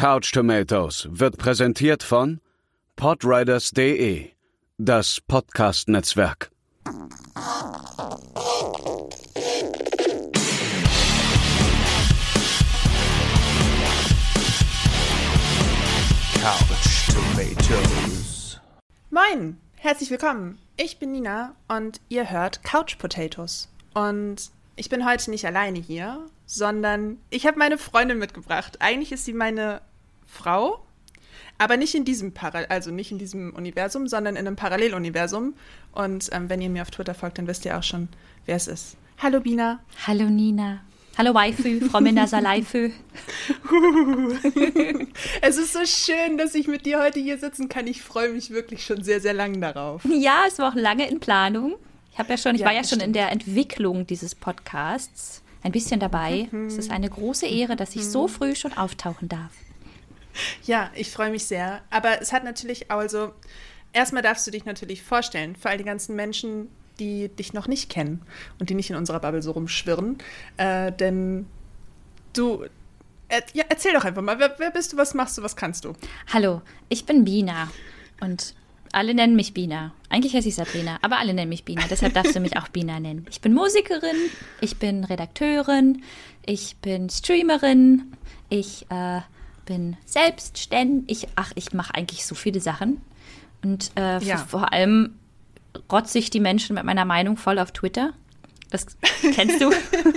Couch Tomatoes wird präsentiert von podriders.de, das Podcast-Netzwerk. Couch Tomatoes. Moin, herzlich willkommen. Ich bin Nina und ihr hört Couch Potatoes. Und ich bin heute nicht alleine hier, sondern ich habe meine Freundin mitgebracht. Eigentlich ist sie meine Frau, aber nicht in diesem Para also nicht in diesem Universum, sondern in einem Paralleluniversum. Und ähm, wenn ihr mir auf Twitter folgt, dann wisst ihr auch schon, wer es ist. Hallo Bina. Hallo Nina. Hallo Waifu, Frau Mindersalaifu. es ist so schön, dass ich mit dir heute hier sitzen kann. Ich freue mich wirklich schon sehr, sehr lange darauf. Ja, es war auch lange in Planung. Ich habe ja schon, ich ja, war ja schon stimmt. in der Entwicklung dieses Podcasts ein bisschen dabei. Mhm. Es ist eine große Ehre, dass ich mhm. so früh schon auftauchen darf. Ja, ich freue mich sehr. Aber es hat natürlich, also, erstmal darfst du dich natürlich vorstellen, für all die ganzen Menschen, die dich noch nicht kennen und die nicht in unserer Bubble so rumschwirren. Äh, denn du, äh, ja, erzähl doch einfach mal, wer, wer bist du, was machst du, was kannst du? Hallo, ich bin Bina und alle nennen mich Bina. Eigentlich heiße ich Sabrina, aber alle nennen mich Bina. Deshalb darfst du mich auch Bina nennen. Ich bin Musikerin, ich bin Redakteurin, ich bin Streamerin, ich äh, bin selbstständig. Ach, ich mache eigentlich so viele Sachen. Und äh, ja. vor allem rotze ich die Menschen mit meiner Meinung voll auf Twitter. Das kennst du?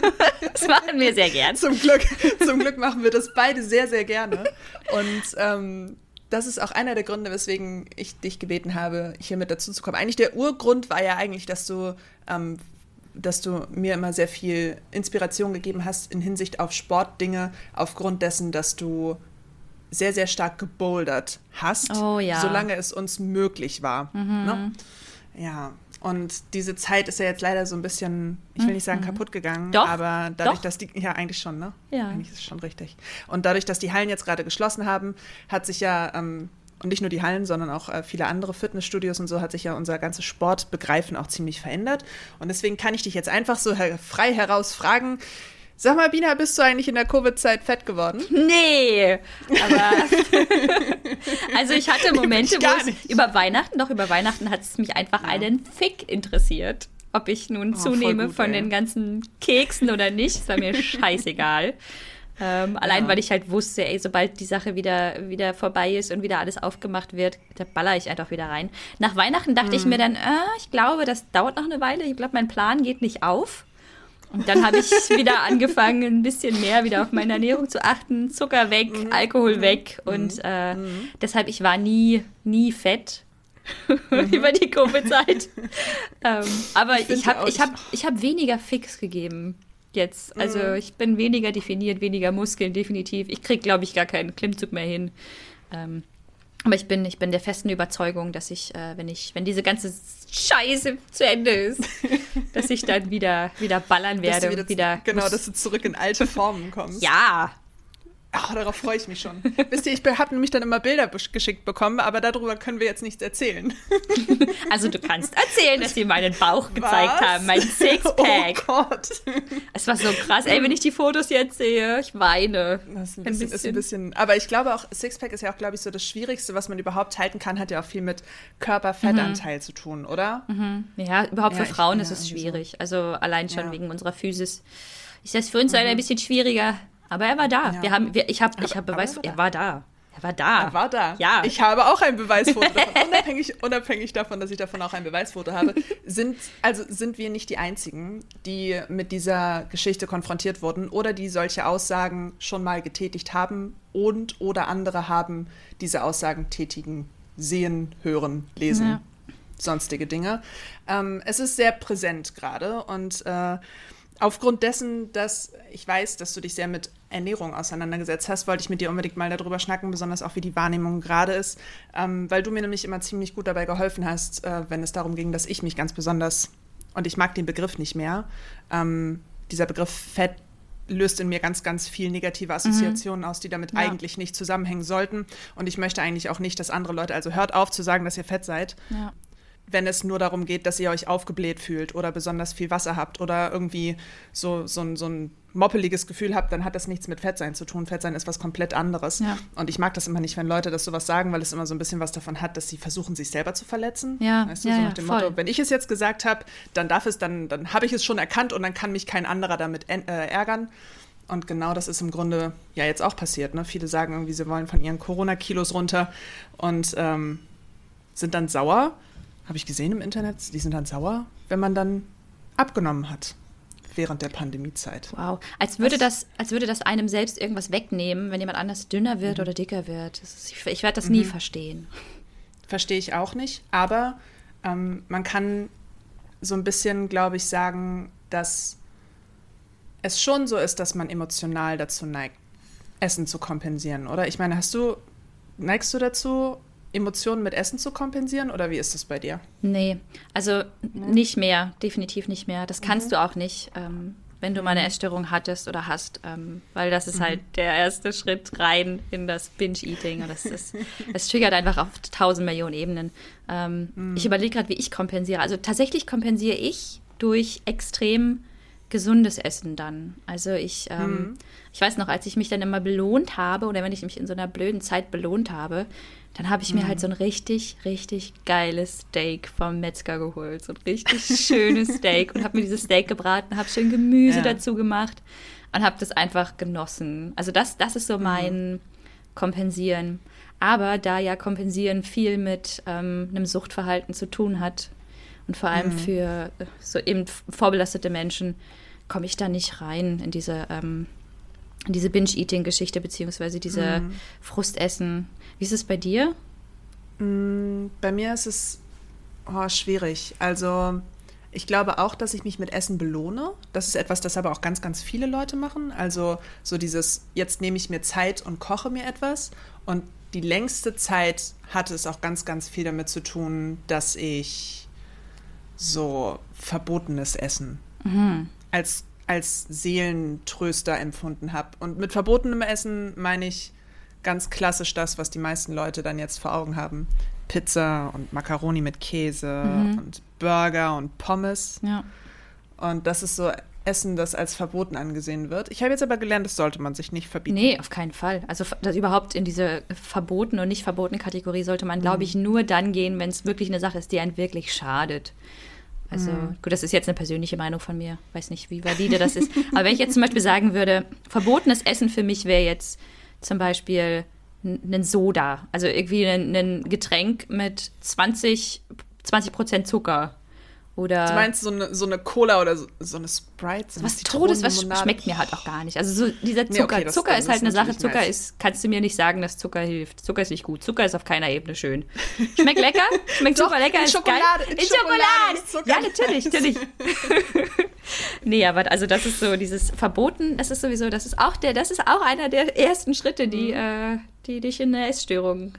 das machen wir sehr gern. Zum Glück, zum Glück machen wir das beide sehr, sehr gerne. Und ähm, das ist auch einer der Gründe, weswegen ich dich gebeten habe, hier mit dazu zu kommen. Eigentlich der Urgrund war ja eigentlich, dass du, ähm, dass du mir immer sehr viel Inspiration gegeben hast in Hinsicht auf Sportdinge, aufgrund dessen, dass du sehr, sehr stark gebouldert hast, oh, ja. solange es uns möglich war. Mhm. Ne? Ja, und diese Zeit ist ja jetzt leider so ein bisschen, ich will nicht sagen mhm. kaputt gegangen, Doch. aber dadurch, Doch. dass die, ja eigentlich schon, ne? Ja. Eigentlich ist es schon richtig. Und dadurch, dass die Hallen jetzt gerade geschlossen haben, hat sich ja, ähm, und nicht nur die Hallen, sondern auch äh, viele andere Fitnessstudios und so, hat sich ja unser ganzes Sportbegreifen auch ziemlich verändert. Und deswegen kann ich dich jetzt einfach so her frei heraus fragen, Sag mal, Bina, bist du eigentlich in der Covid-Zeit fett geworden? Nee, aber also ich hatte Momente, wo es über Weihnachten, doch über Weihnachten hat es mich einfach ja. einen Fick interessiert. Ob ich nun oh, zunehme gut, von ey. den ganzen Keksen oder nicht, ist war mir scheißegal. Ähm, allein ja. weil ich halt wusste, ey, sobald die Sache wieder, wieder vorbei ist und wieder alles aufgemacht wird, da baller ich einfach wieder rein. Nach Weihnachten dachte mhm. ich mir dann, äh, ich glaube, das dauert noch eine Weile. Ich glaube, mein Plan geht nicht auf. Und dann habe ich wieder angefangen, ein bisschen mehr wieder auf meine Ernährung zu achten. Zucker weg, mhm. Alkohol weg. Mhm. Und äh, mhm. deshalb, ich war nie, nie fett. Mhm. über die Covid-Zeit. ähm, aber ich, ich habe ich hab, ich hab weniger Fix gegeben jetzt. Also mhm. ich bin weniger definiert, weniger Muskeln, definitiv. Ich kriege, glaube ich, gar keinen Klimmzug mehr hin. Ähm, aber ich bin, ich bin der festen Überzeugung, dass ich, äh, wenn ich, wenn diese ganze Scheiße zu Ende ist, dass ich dann wieder, wieder ballern werde. Wieder, wieder genau, dass du zurück in alte Formen kommst. Ja, Ach, darauf freue ich mich schon. Wisst ihr, ich habe nämlich dann immer Bilder geschickt bekommen, aber darüber können wir jetzt nichts erzählen. Also du kannst erzählen, dass sie meinen Bauch gezeigt Was? haben, mein Sixpack. Oh Gott. Es war so krass. Ey, wenn ich die Fotos jetzt sehe, ich weine. Das ist ein, bisschen, ein bisschen. Ist ein bisschen aber ich glaube auch, Sixpack ist ja auch, glaube ich, so das Schwierigste, was man überhaupt halten kann, hat ja auch viel mit Körperfettanteil mhm. zu tun, oder? Mhm. Ja, überhaupt ja, für Frauen ist es schwierig. So. Also allein schon ja. wegen unserer Physis. Ist das für uns mhm. ein bisschen schwieriger. Aber er war da. Ja. Wir haben, wir, ich habe ich hab Beweis, er war da. Er war da. Er war da. Ja. Ich habe auch ein Beweisfoto davon. unabhängig, unabhängig davon, dass ich davon auch ein Beweisfoto habe, sind, also sind wir nicht die Einzigen, die mit dieser Geschichte konfrontiert wurden oder die solche Aussagen schon mal getätigt haben und oder andere haben diese Aussagen tätigen, sehen, hören, lesen, ja. sonstige Dinge. Ähm, es ist sehr präsent gerade und äh, aufgrund dessen, dass ich weiß, dass du dich sehr mit Ernährung auseinandergesetzt hast, wollte ich mit dir unbedingt mal darüber schnacken, besonders auch wie die Wahrnehmung gerade ist, ähm, weil du mir nämlich immer ziemlich gut dabei geholfen hast, äh, wenn es darum ging, dass ich mich ganz besonders, und ich mag den Begriff nicht mehr, ähm, dieser Begriff Fett löst in mir ganz, ganz viel negative Assoziationen mhm. aus, die damit ja. eigentlich nicht zusammenhängen sollten. Und ich möchte eigentlich auch nicht, dass andere Leute, also hört auf zu sagen, dass ihr fett seid. Ja wenn es nur darum geht, dass ihr euch aufgebläht fühlt oder besonders viel Wasser habt oder irgendwie so, so, so ein moppeliges Gefühl habe, dann hat das nichts mit Fettsein zu tun. Fettsein ist was komplett anderes. Ja. Und ich mag das immer nicht, wenn Leute das sowas sagen, weil es immer so ein bisschen was davon hat, dass sie versuchen, sich selber zu verletzen. Ja, weißt du, ja, so nach dem voll. Motto, wenn ich es jetzt gesagt habe, dann darf es, dann, dann habe ich es schon erkannt und dann kann mich kein anderer damit äh, ärgern. Und genau das ist im Grunde ja jetzt auch passiert. Ne? Viele sagen irgendwie, sie wollen von ihren Corona-Kilos runter und ähm, sind dann sauer. Habe ich gesehen im Internet, die sind dann sauer, wenn man dann abgenommen hat während der Pandemiezeit. Wow. Als würde, das, als würde das einem selbst irgendwas wegnehmen, wenn jemand anders dünner wird oder dicker wird. Ist, ich ich werde das nie verstehen. Verstehe ich auch nicht. Aber ähm, man kann so ein bisschen, glaube ich, sagen, dass es schon so ist, dass man emotional dazu neigt, Essen zu kompensieren, oder? Ich meine, hast du, neigst du dazu, Emotionen mit Essen zu kompensieren oder wie ist das bei dir? Nee, also nicht mehr, definitiv nicht mehr. Das kannst du auch nicht, ähm, wenn du mal eine Essstörung hattest oder hast, ähm, weil das ist halt der erste Schritt rein in das Binge-Eating. Und das, ist, das triggert einfach auf tausend Millionen Ebenen. Ähm, Ich überlege gerade, wie ich kompensiere. Also tatsächlich kompensiere ich durch extrem gesundes Essen dann. Also ich, ähm, ich weiß noch, als ich mich dann immer belohnt habe oder wenn ich mich in so einer blöden Zeit belohnt habe, dann habe ich mir halt so ein richtig, richtig geiles Steak vom Metzger geholt. So ein richtig schönes Steak und habe mir dieses Steak gebraten, habe schön Gemüse Ja. dazu gemacht und habe das einfach genossen. Also das, das ist so mein Kompensieren. Aber da ja Kompensieren viel mit ähm, einem Suchtverhalten zu tun hat und vor allem für äh, so eben vorbelastete Menschen, komme ich da nicht rein in diese, ähm, in diese Binge-Eating-Geschichte beziehungsweise diese Frustessen. Wie ist es bei dir? Bei mir ist es oh, schwierig. Also ich glaube auch, dass ich mich mit Essen belohne. Das ist etwas, das aber auch ganz, ganz viele Leute machen. Also so dieses, jetzt nehme ich mir Zeit und koche mir etwas. Und die längste Zeit hatte es auch ganz, ganz viel damit zu tun, dass ich so verbotenes Essen als, als Seelentröster empfunden habe. Und mit verbotenem Essen meine ich ganz klassisch das, was die meisten Leute dann jetzt vor Augen haben. Pizza und Macaroni mit Käse und Burger und Pommes. Ja. Und das ist so Essen, das als verboten angesehen wird. Ich habe jetzt aber gelernt, das sollte man sich nicht verbieten. Nee, auf keinen Fall. Also das überhaupt in diese verboten und nicht verboten Kategorie sollte man, glaube ich, nur dann gehen, wenn es wirklich eine Sache ist, die einen wirklich schadet. Also gut, das ist jetzt eine persönliche Meinung von mir. Weiß nicht, wie valide das ist. Aber wenn ich jetzt zum Beispiel sagen würde, verbotenes Essen für mich wäre jetzt zum Beispiel ein Soda. Also irgendwie ein Getränk mit 20, 20 Prozent Zucker. Oder Du meinst so eine, so eine Cola oder so, so eine Sprite? So was Todes, was schmeckt mir halt auch gar nicht. Also so dieser Nee, Zucker. okay, das- Zucker ist halt eine Sache. Zucker nice. ist, kannst du mir nicht sagen, dass Zucker hilft. Zucker ist nicht gut. Zucker ist auf keiner Ebene schön. Schmeckt lecker, schmeckt Doch, super lecker, in ist Schokolade, geil. in Schokolade Zucker. Ja, natürlich, natürlich. nee, aber also das ist so dieses Verboten, das ist sowieso, das ist auch der, das ist auch einer der ersten Schritte, die, Mhm. äh, die dich in eine Essstörung.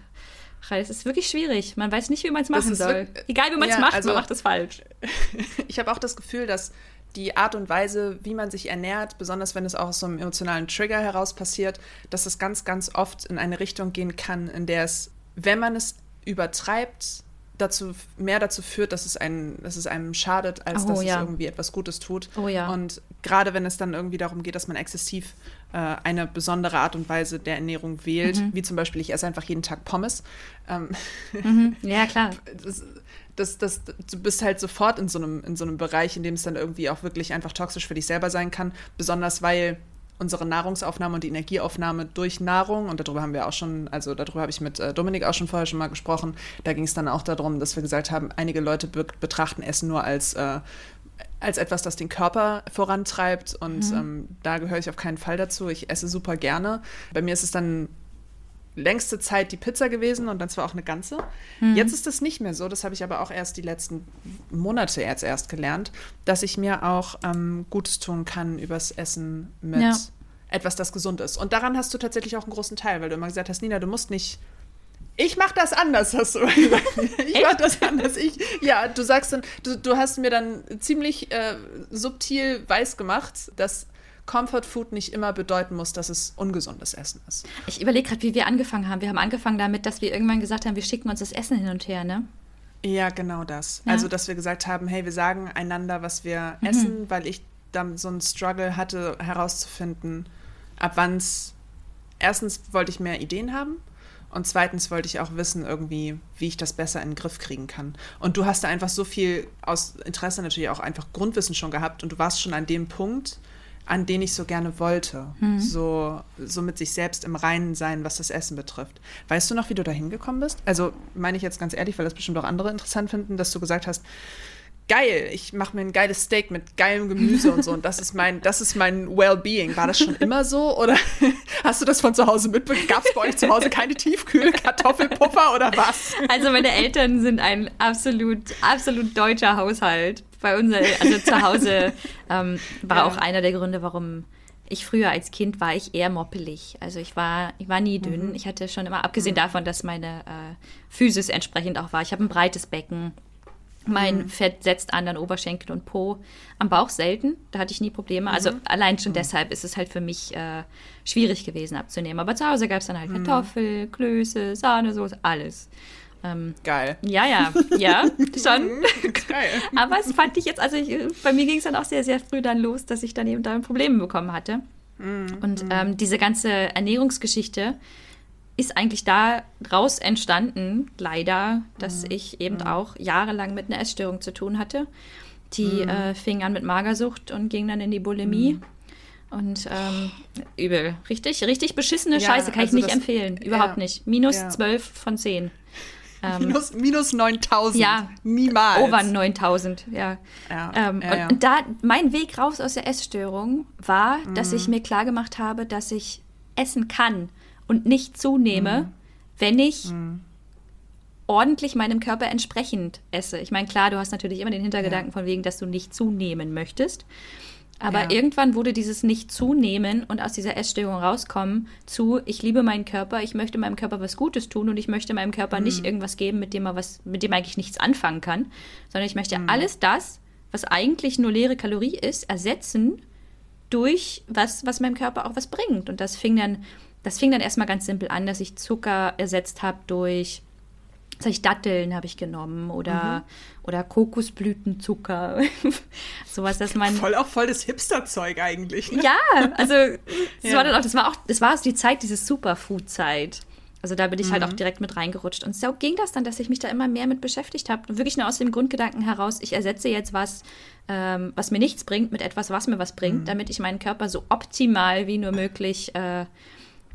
Es ist wirklich schwierig. Man weiß nicht, wie man es machen soll. Egal wie man es Ja, macht, also- man macht es falsch. Ich habe auch das Gefühl, dass die Art und Weise, wie man sich ernährt, besonders wenn es auch aus so einem emotionalen Trigger heraus passiert, dass es ganz, ganz oft in eine Richtung gehen kann, in der es, wenn man es übertreibt, dazu, mehr dazu führt, dass es, einen, dass es einem schadet, als Oh, dass ja. es irgendwie etwas Gutes tut. Oh, ja. Und gerade wenn es dann irgendwie darum geht, dass man exzessiv äh, eine besondere Art und Weise der Ernährung wählt, Mhm. wie zum Beispiel, ich esse einfach jeden Tag Pommes, ähm, Ja, klar. das, das, das, du bist halt sofort in so, einem, in so einem Bereich, in dem es dann irgendwie auch wirklich einfach toxisch für dich selber sein kann. Besonders weil unsere Nahrungsaufnahme und die Energieaufnahme durch Nahrung, und darüber haben wir auch schon, also darüber habe ich mit äh, Dominik auch schon vorher schon mal gesprochen, da ging es dann auch darum, dass wir gesagt haben, einige Leute be betrachten Essen nur als, äh, als etwas, das den Körper vorantreibt und ähm, da gehöre ich auf keinen Fall dazu. Ich esse super gerne. Bei mir ist es dann längste Zeit die Pizza gewesen und dann zwar auch eine ganze. Jetzt ist das nicht mehr so. Das habe ich aber auch erst die letzten Monate jetzt erst gelernt, dass ich mir auch ähm, Gutes tun kann übers Essen mit Ja. etwas, das gesund ist. Und daran hast du tatsächlich auch einen großen Teil, weil du immer gesagt hast, Nina, du musst nicht. Ich mache das anders, hast du gesagt. Ich mache das anders. Ich, ja, du sagst dann, du, du hast mir dann ziemlich äh, subtil weiß gemacht, dass Comfort Food nicht immer bedeuten muss, dass es ungesundes Essen ist. Ich überlege gerade, wie wir angefangen haben. Wir haben angefangen damit, dass wir irgendwann gesagt haben, wir schicken uns das Essen hin und her, ne? Ja, genau das. Ja. Also, dass wir gesagt haben, hey, wir sagen einander, was wir Mhm. essen, weil ich so einen Struggle hatte, herauszufinden, ab wann es. Erstens wollte ich mehr Ideen haben und zweitens wollte ich auch wissen, irgendwie, wie ich das besser in den Griff kriegen kann. Und du hast da einfach so viel aus Interesse natürlich auch einfach Grundwissen schon gehabt und du warst schon an dem Punkt, an den ich so gerne wollte. Mhm. So, so mit sich selbst im Reinen sein, was das Essen betrifft. Weißt du noch, wie du da hingekommen bist? Also meine ich jetzt ganz ehrlich, weil das bestimmt auch andere interessant finden, dass du gesagt hast, geil, ich mache mir ein geiles Steak mit geilem Gemüse und so und das ist mein, das ist mein Wellbeing. War das schon immer so oder hast du das von zu Hause mitbekommen? Gab es bei euch zu Hause keine Tiefkühl Kartoffelpuffer oder was? Also meine Eltern sind ein absolut, absolut deutscher Haushalt. Bei uns, also zu Hause ähm, war ja. auch einer der Gründe, warum ich früher als Kind war ich eher moppelig. Also ich war, ich war nie dünn. Mhm. Ich hatte schon immer, abgesehen mhm. davon, dass meine äh, Physis entsprechend auch war. Ich habe ein breites Becken mein mhm. Fett setzt an den Oberschenkel und Po. Am Bauch selten, da hatte ich nie Probleme. Also mhm. allein schon mhm. deshalb ist es halt für mich äh, schwierig gewesen abzunehmen. Aber zu Hause gab es dann halt mhm. Kartoffel, Klöße, Sahnesoße, alles. Ähm, Geil. Ja, ja, ja, schon. Geil. Aber es fand ich jetzt, also ich, bei mir ging es dann auch sehr, sehr früh dann los, dass ich dann eben damit Probleme bekommen hatte. Mhm. Und ähm, diese ganze Ernährungsgeschichte, ist eigentlich daraus entstanden, leider, dass mhm. ich eben mhm. auch jahrelang mit einer Essstörung zu tun hatte. Die mhm. äh, fing an mit Magersucht und ging dann in die Bulimie. Mhm. Und ähm, übel. Richtig, richtig beschissene ja, Scheiße kann also ich nicht empfehlen. Überhaupt ja, nicht. Minus ja. 12 von 10. Ähm, minus, minus 9000. Ja. Niemals. Over 9000, ja. ja, ähm, ja und, da, mein Weg raus aus der Essstörung war, dass ich mhm. mir klargemacht habe, dass ich essen kann und nicht zunehme, mhm. wenn ich mhm. ordentlich meinem Körper entsprechend esse. Ich meine, klar, du hast natürlich immer den Hintergedanken ja. von wegen, dass du nicht zunehmen möchtest. Aber ja. irgendwann wurde dieses Nicht-Zunehmen und aus dieser Essstörung rauskommen zu, ich liebe meinen Körper, ich möchte meinem Körper was Gutes tun und ich möchte meinem Körper mhm. nicht irgendwas geben, mit dem er was, mit dem er eigentlich nichts anfangen kann, sondern ich möchte mhm. alles das, was eigentlich nur leere Kalorie ist, ersetzen durch was, was meinem Körper auch was bringt. Und das fing dann das fing dann erstmal ganz simpel an, dass ich Zucker ersetzt habe durch das ich Datteln habe ich genommen oder, mhm. oder Kokosblütenzucker. Sowas, dass man. Voll auch voll das Hipster-Zeug eigentlich. Ne? Ja, also das ja. war dann auch, das war auch, das war die Zeit, diese Superfood-Zeit. Also da bin ich mhm. halt auch mhm. direkt mit reingerutscht. Und so ging das dann, dass ich mich da immer mehr mit beschäftigt habe. Und wirklich nur aus dem Grundgedanken heraus, ich ersetze jetzt was, ähm, was mir nichts bringt, mit etwas, was mir was bringt, mhm. damit ich meinen Körper so optimal wie nur möglich äh,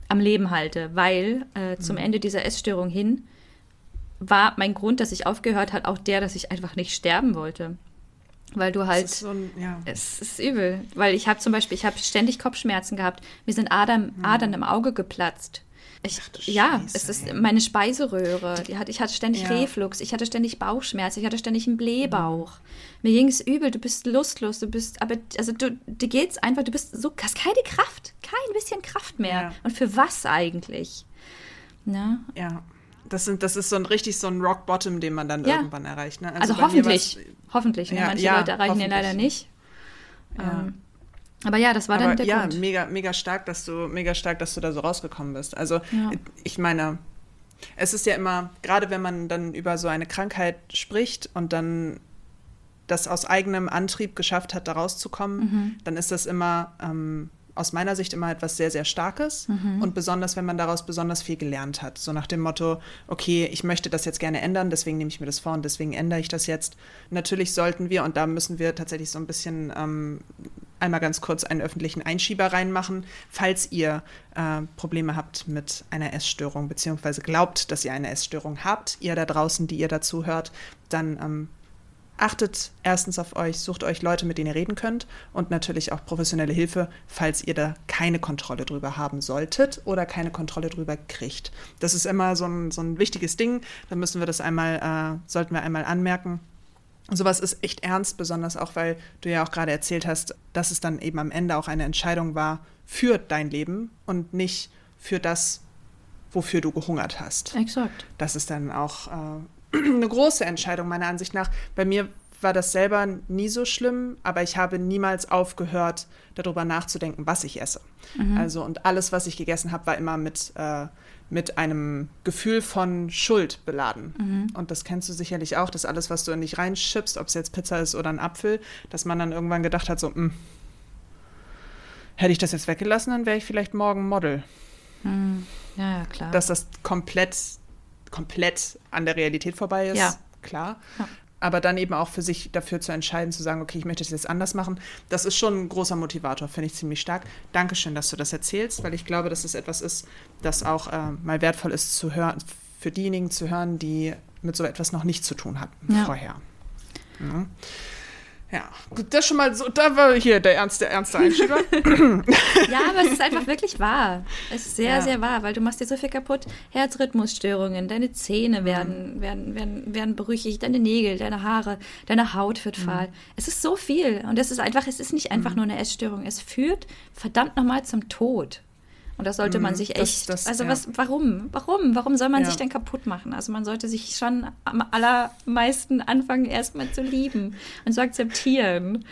am Leben halte, weil äh, zum mhm. Ende dieser Essstörung hin war mein Grund, dass ich aufgehört hat, auch der, dass ich einfach nicht sterben wollte. Weil du halt, ist so ein, ja. es ist übel, weil ich habe zum Beispiel, ich habe ständig Kopfschmerzen gehabt, mir sind Adern, mhm. Adern im Auge geplatzt. Ich, Ach, ja, Scheiße, es ist ey. meine Speiseröhre. Die hat, ich hatte ständig ja. Reflux, ich hatte ständig Bauchschmerzen, ich hatte ständig einen Blähbauch. Mhm. Mir ging es übel, du bist lustlos, du bist, aber also du, dir geht's einfach, du bist so, hast keine Kraft, kein bisschen Kraft mehr. Ja. Und für was eigentlich? Ne? Ja. Das, sind, das ist so ein richtig so ein Rock Bottom, den man dann ja. irgendwann erreicht. Ne? Also, also hoffentlich, hoffentlich. Ne? Manche Leute erreichen den leider nicht. Ähm, aber ja, das war Aber dann der ja, Grund. Ja, mega, mega stark, dass du, mega stark, dass du da so rausgekommen bist. Also ja. ich meine, es ist ja immer, gerade wenn man dann über so eine Krankheit spricht und dann das aus eigenem Antrieb geschafft hat, da rauszukommen, mhm. dann ist das immer ähm, aus meiner Sicht immer etwas sehr, sehr Starkes mhm. und besonders, wenn man daraus besonders viel gelernt hat. So nach dem Motto, okay, ich möchte das jetzt gerne ändern, deswegen nehme ich mir das vor und deswegen ändere ich das jetzt. Natürlich sollten wir, und da müssen wir tatsächlich so ein bisschen ähm, einmal ganz kurz einen öffentlichen Einschieber reinmachen, falls ihr äh, Probleme habt mit einer Essstörung, beziehungsweise glaubt, dass ihr eine Essstörung habt, ihr da draußen, die ihr dazu hört, dann ähm, achtet erstens auf euch, sucht euch Leute, mit denen ihr reden könnt und natürlich auch professionelle Hilfe, falls ihr da keine Kontrolle drüber haben solltet oder keine Kontrolle drüber kriegt. Das ist immer so ein, so ein wichtiges Ding. Da müssen wir das einmal, äh, sollten wir einmal anmerken. Sowas ist echt ernst, besonders auch, weil du ja auch gerade erzählt hast, dass es dann eben am Ende auch eine Entscheidung war für dein Leben und nicht für das, wofür du gehungert hast. Exakt. Das ist dann auch äh, eine große Entscheidung meiner Ansicht nach. Bei mir war das selber nie so schlimm, aber ich habe niemals aufgehört, darüber nachzudenken, was ich esse. Mhm. Also und alles, was ich gegessen habe, war immer mit, äh, mit einem Gefühl von Schuld beladen. Mhm. Und das kennst du sicherlich auch, dass alles, was du in dich reinschippst, ob es jetzt Pizza ist oder ein Apfel, dass man dann irgendwann gedacht hat, so, mh, hm, Hätte ich das jetzt weggelassen, dann wäre ich vielleicht morgen Model. Hm. Ja, ja, klar. Dass das komplett, komplett an der Realität vorbei ist, Ja. klar. Ja. Aber dann eben auch für sich dafür zu entscheiden, zu sagen, okay, ich möchte das jetzt anders machen, das ist schon ein großer Motivator, finde ich ziemlich stark. Dankeschön, dass du das erzählst, weil ich glaube, dass es etwas ist, das auch äh, mal wertvoll ist zu hören, für diejenigen zu hören, die mit so etwas noch nicht zu tun hatten Ja. vorher. Ja. Ja, gut, das schon mal so, da war hier der ernste, ernste Einschieber. Ja, aber es ist einfach wirklich wahr. Es ist sehr, Ja. sehr wahr, weil du machst dir so viel kaputt. Herzrhythmusstörungen, deine Zähne werden, werden, werden, werden berüchigt, deine Nägel, deine Haare, deine Haut wird fahl. Es ist so viel. Und es ist einfach, es ist nicht einfach nur eine Essstörung. Es führt verdammt nochmal zum Tod. Und das sollte man sich das- echt. das- also ja. was, warum? Warum? Warum soll man Ja. sich denn kaputt machen? Also man sollte sich schon am allermeisten anfangen, erstmal zu lieben und zu akzeptieren.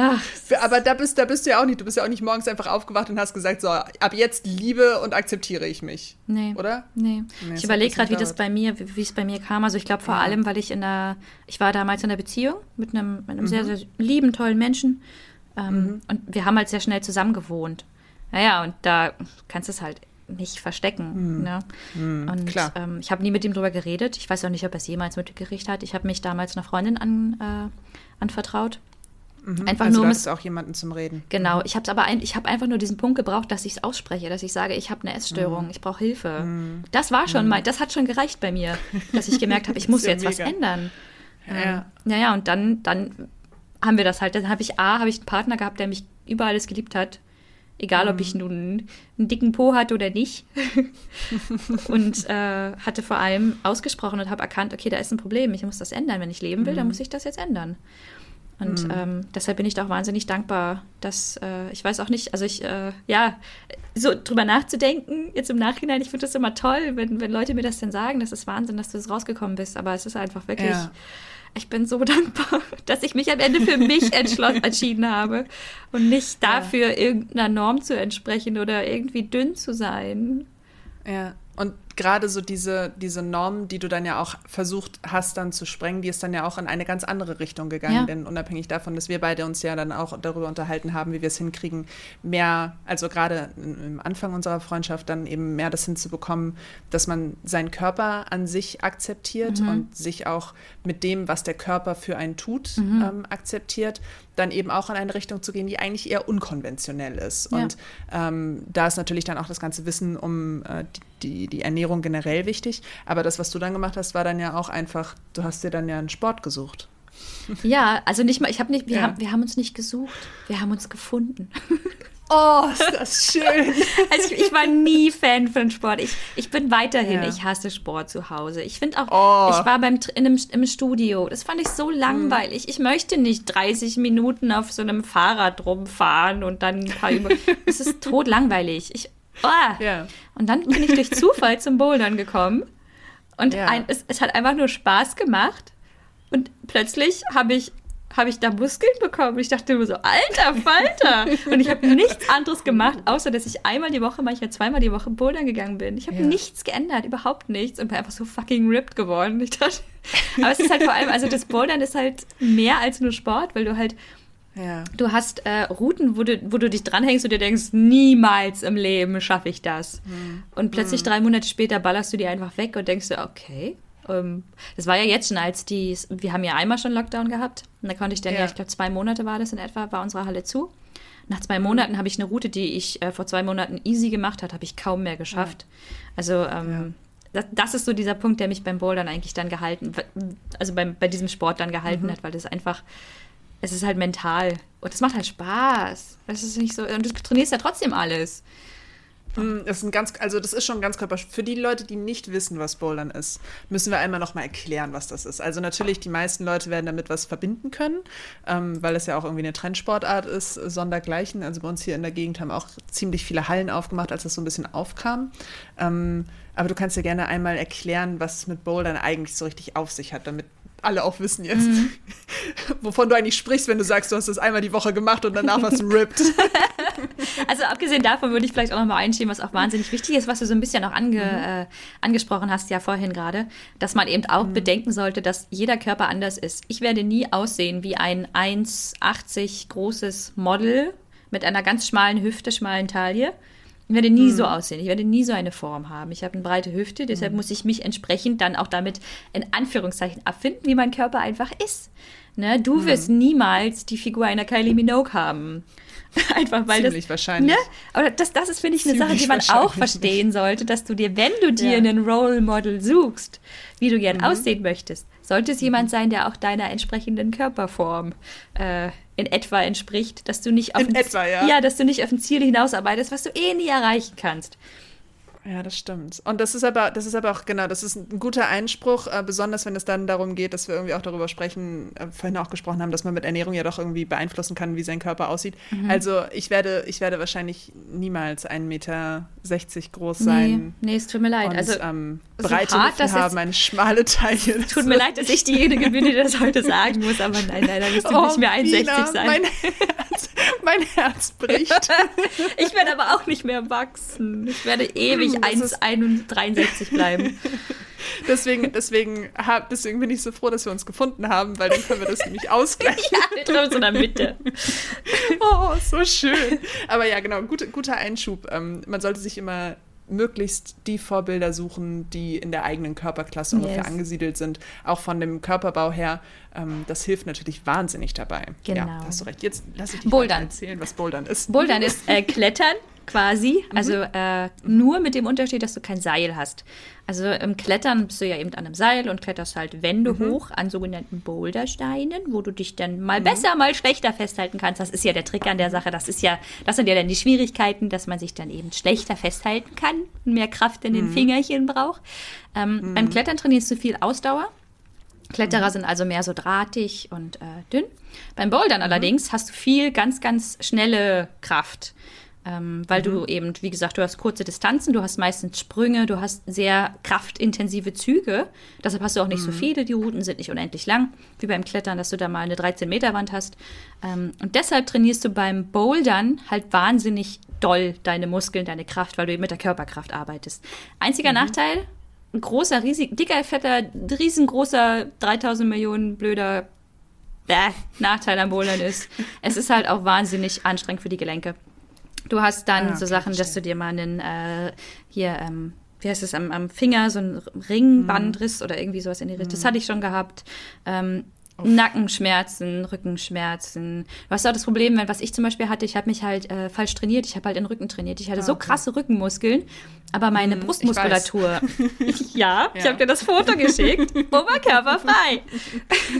Ach, Aber da bist, da bist du ja auch nicht. Du bist ja auch nicht morgens einfach aufgewacht und hast gesagt, so, ab jetzt liebe und akzeptiere ich mich. Nee. Oder? Nee. Nee, ich überlege gerade, wie das bei mir, wie es bei mir kam. Also ich glaube vor Ja. allem, weil ich in der, ich war damals in der Beziehung mit einem, mit einem Mhm. sehr, sehr lieben, tollen Menschen. Ähm, Und wir haben halt sehr schnell zusammen gewohnt. Naja, und da kannst du es halt nicht verstecken. Ne? und Mhm. klar. Ähm, ich habe nie mit ihm drüber geredet. Ich weiß auch nicht, ob er es jemals mitgekriegt hat. Ich habe mich damals einer Freundin an, äh, anvertraut. Einfach also nur, du auch jemanden zum Reden. Genau, ich habe aber ein, ich habe einfach nur diesen Punkt gebraucht, dass ich es ausspreche, dass ich sage, ich habe eine Essstörung, Mhm. ich brauche Hilfe. Das war schon mal, das hat schon gereicht bei mir, dass ich gemerkt habe, ich muss ja jetzt was mega. ändern. Ja. Naja, und dann, dann haben wir das halt. Dann habe ich A, habe ich einen Partner gehabt, der mich über alles geliebt hat. Egal, ob ich Mhm. nun einen dicken Po hatte oder nicht. und äh, hatte vor allem ausgesprochen und habe erkannt, okay, da ist ein Problem, ich muss das ändern. Wenn ich leben will, dann Mhm. muss ich das jetzt ändern. Und ähm, deshalb bin ich da auch wahnsinnig dankbar, dass äh, ich weiß auch nicht, also ich, äh, ja, so drüber nachzudenken, jetzt im Nachhinein, ich finde das immer toll, wenn, wenn Leute mir das denn sagen, das ist Wahnsinn, dass du das rausgekommen bist, aber es ist einfach wirklich, Ja. Ich bin so dankbar, dass ich mich am Ende für mich entschlossen, entschieden habe und nicht dafür irgendeiner Norm zu entsprechen oder irgendwie dünn zu sein. Ja. Und gerade so diese, diese Norm, die du dann ja auch versucht hast, dann zu sprengen, die ist dann ja auch in eine ganz andere Richtung gegangen. Ja. Denn unabhängig davon, dass wir beide uns ja dann auch darüber unterhalten haben, wie wir es hinkriegen, mehr, also gerade im Anfang unserer Freundschaft, dann eben mehr das hinzubekommen, dass man seinen Körper an sich akzeptiert Mhm. und sich auch mit dem, was der Körper für einen tut, ähm, akzeptiert, dann eben auch in eine Richtung zu gehen, die eigentlich eher unkonventionell ist. Ja. Und ähm, da ist natürlich dann auch das ganze Wissen um äh, die, die Ernährung generell wichtig. Aber das, was du dann gemacht hast, war dann ja auch einfach, du hast dir dann ja einen Sport gesucht. Ja, also nicht mal, ich habe nicht, wir, Ja. haben, wir haben uns nicht gesucht, wir haben uns gefunden. Oh, ist das schön. Also ich, ich war nie Fan von Sport. Ich, ich bin weiterhin, Ja. ich hasse Sport zu Hause. Ich finde auch, Oh. ich war beim, in einem, im Studio. Das fand ich so langweilig. Ich möchte nicht 30 Minuten auf so einem Fahrrad rumfahren und dann ein paar Übungen. Das ist totlangweilig. Ich, oh. Ja. Und dann bin ich durch Zufall zum Bouldern gekommen. Und Ja. ein, es, es hat einfach nur Spaß gemacht. Und plötzlich habe ich, habe ich da Muskeln bekommen. Ich dachte immer so, alter Falter. Und ich habe nichts anderes gemacht, außer dass ich einmal die Woche, manchmal zweimal die Woche bouldern gegangen bin. Ich habe Ja. nichts geändert, überhaupt nichts. Und bin einfach so fucking ripped geworden. Ich dachte, aber es ist halt vor allem, also das Bouldern ist halt mehr als nur Sport, weil du halt Ja. Du hast äh, Routen, wo du, wo du dich dranhängst und dir denkst, niemals im Leben schaffe ich das. Und plötzlich drei Monate später ballerst du die einfach weg und denkst dir, okay. Ähm, das war ja jetzt schon, als die, wir haben ja einmal schon Lockdown gehabt. Und da konnte ich dann ja, Ja. ich glaube, zwei Monate war das in etwa, war unsere Halle zu. Nach zwei Monaten habe ich eine Route, die ich äh, vor zwei Monaten easy gemacht hat, habe ich kaum mehr geschafft. Also ähm, das, das ist so dieser Punkt, der mich beim Bouldern eigentlich dann gehalten, also beim, bei diesem Sport dann gehalten hat, weil das einfach, es ist halt mental und es macht halt Spaß. Das ist nicht so, und du trainierst ja trotzdem alles. Mm, Das ist ein ganz, also das ist schon ganz körper. Für die Leute, die nicht wissen, was Bouldern ist, müssen wir einmal noch mal erklären, was das ist. Also natürlich, die meisten Leute werden damit was verbinden können, ähm, weil es ja auch irgendwie eine Trendsportart ist, sondergleichen. Also bei uns hier in der Gegend haben auch ziemlich viele Hallen aufgemacht, als das so ein bisschen aufkam. Ähm, aber du kannst ja gerne einmal erklären, was es mit Bouldern eigentlich so richtig auf sich hat, damit alle auch wissen jetzt, wovon du eigentlich sprichst, wenn du sagst, du hast das einmal die Woche gemacht und danach du ripped. Also abgesehen davon würde ich vielleicht auch noch mal einschieben, was auch wahnsinnig wichtig ist, was du so ein bisschen auch ange, äh, angesprochen hast ja vorhin gerade, dass man eben auch bedenken sollte, dass jeder Körper anders ist. Ich werde nie aussehen wie ein 1,80 großes Model mit einer ganz schmalen Hüfte, schmalen Taille. Ich werde nie mhm. so aussehen. Ich werde nie so eine Form haben. Ich habe eine breite Hüfte, deshalb mhm. muss ich mich entsprechend dann auch damit in Anführungszeichen erfinden, wie mein Körper einfach ist. Ne? Du mhm. wirst niemals die Figur einer Kylie Minogue haben. Einfach weil Ziemlich das. wahrscheinlich. Ne? Aber das, das ist, finde ich, eine Ziemlich Sache, die man auch verstehen sollte, dass du dir, wenn du dir ja. einen Role Model suchst, wie du gern mhm. aussehen möchtest, sollte es jemand sein, der auch deiner entsprechenden Körperform äh, in etwa entspricht, dass du nicht auf in ein, etwa, ja. ja, dass du nicht auf ein Ziel hinausarbeitest, was du eh nie erreichen kannst. Ja, das stimmt. Und das ist aber, das ist aber auch, genau, das ist ein guter Einspruch, äh, besonders wenn es dann darum geht, dass wir irgendwie auch darüber sprechen, äh, vorhin auch gesprochen haben, dass man mit Ernährung ja doch irgendwie beeinflussen kann, wie sein Körper aussieht. Mhm. Also ich werde, ich werde wahrscheinlich niemals 1,60 Meter groß sein. Nee, nee, es tut mir leid. Und, also ähm, breite so hart, haben, eine schmale Taille. Tut mir leid, dass ich diejenige bin, die das heute sagen muss, aber nein, leider wirst du oh, nicht mehr 1,60 sein. Mein Herz, mein Herz bricht. ich werde aber auch nicht mehr wachsen. Ich werde ewig 1,63 bleiben. deswegen, deswegen, hab, deswegen bin ich so froh, dass wir uns gefunden haben, weil dann können wir das nämlich ausgleichen. ja, wir treffen uns in der Mitte. oh, so schön. Aber ja, genau, gut, guter Einschub. Ähm, man sollte sich immer möglichst die Vorbilder suchen, die in der eigenen Körperklasse yes. ungefähr angesiedelt sind, auch von dem Körperbau her. Ähm, das hilft natürlich wahnsinnig dabei. Genau. Ja, hast du recht. Jetzt lass ich dich erzählen, was Bouldern ist. Bouldern ist äh, Klettern quasi, mhm. also äh, nur mit dem Unterschied, dass du kein Seil hast. Also im Klettern bist du ja eben an einem Seil und kletterst halt Wände mhm. hoch an sogenannten Bouldersteinen, wo du dich dann mal mhm. besser, mal schlechter festhalten kannst. Das ist ja der Trick an der Sache. Das ist ja, das sind ja dann die Schwierigkeiten, dass man sich dann eben schlechter festhalten kann und mehr Kraft in den mhm. Fingerchen braucht. Ähm, beim mhm. Klettern trainierst du viel Ausdauer. Kletterer mhm. sind also mehr so drahtig und äh, dünn. Beim Bouldern allerdings hast du viel ganz, ganz schnelle Kraft. Ähm, weil mhm. du eben, wie gesagt, du hast kurze Distanzen, du hast meistens Sprünge, du hast sehr kraftintensive Züge. Deshalb hast du auch nicht mhm. so viele. Die Routen sind nicht unendlich lang, wie beim Klettern, dass du da mal eine 13-Meter-Wand hast. Ähm, und deshalb trainierst du beim Bouldern halt wahnsinnig doll deine Muskeln, deine Kraft, weil du eben mit der Körperkraft arbeitest. Einziger mhm. Nachteil, ein großer, riesig, dicker, fetter, riesengroßer, 3000 Millionen blöder Bäh, Nachteil am Bouldern ist, es ist halt auch wahnsinnig anstrengend für die Gelenke. Du hast dann ah, so Sachen, verstehe. dass du dir mal einen, äh, hier, ähm, wie heißt es, am, am Finger so ein Ringbandriss mhm. oder irgendwie sowas in die Richtung. Das hatte ich schon gehabt. Ähm, Nackenschmerzen, Rückenschmerzen. Du hast auch das Problem, wenn, was ich zum Beispiel hatte, ich habe mich halt äh, falsch trainiert, ich habe halt den Rücken trainiert. Ich hatte ah, so krasse Rückenmuskeln, aber meine hm, Brustmuskulatur. Ich ja, ja, ich habe dir das Foto geschickt. Oberkörperfrei.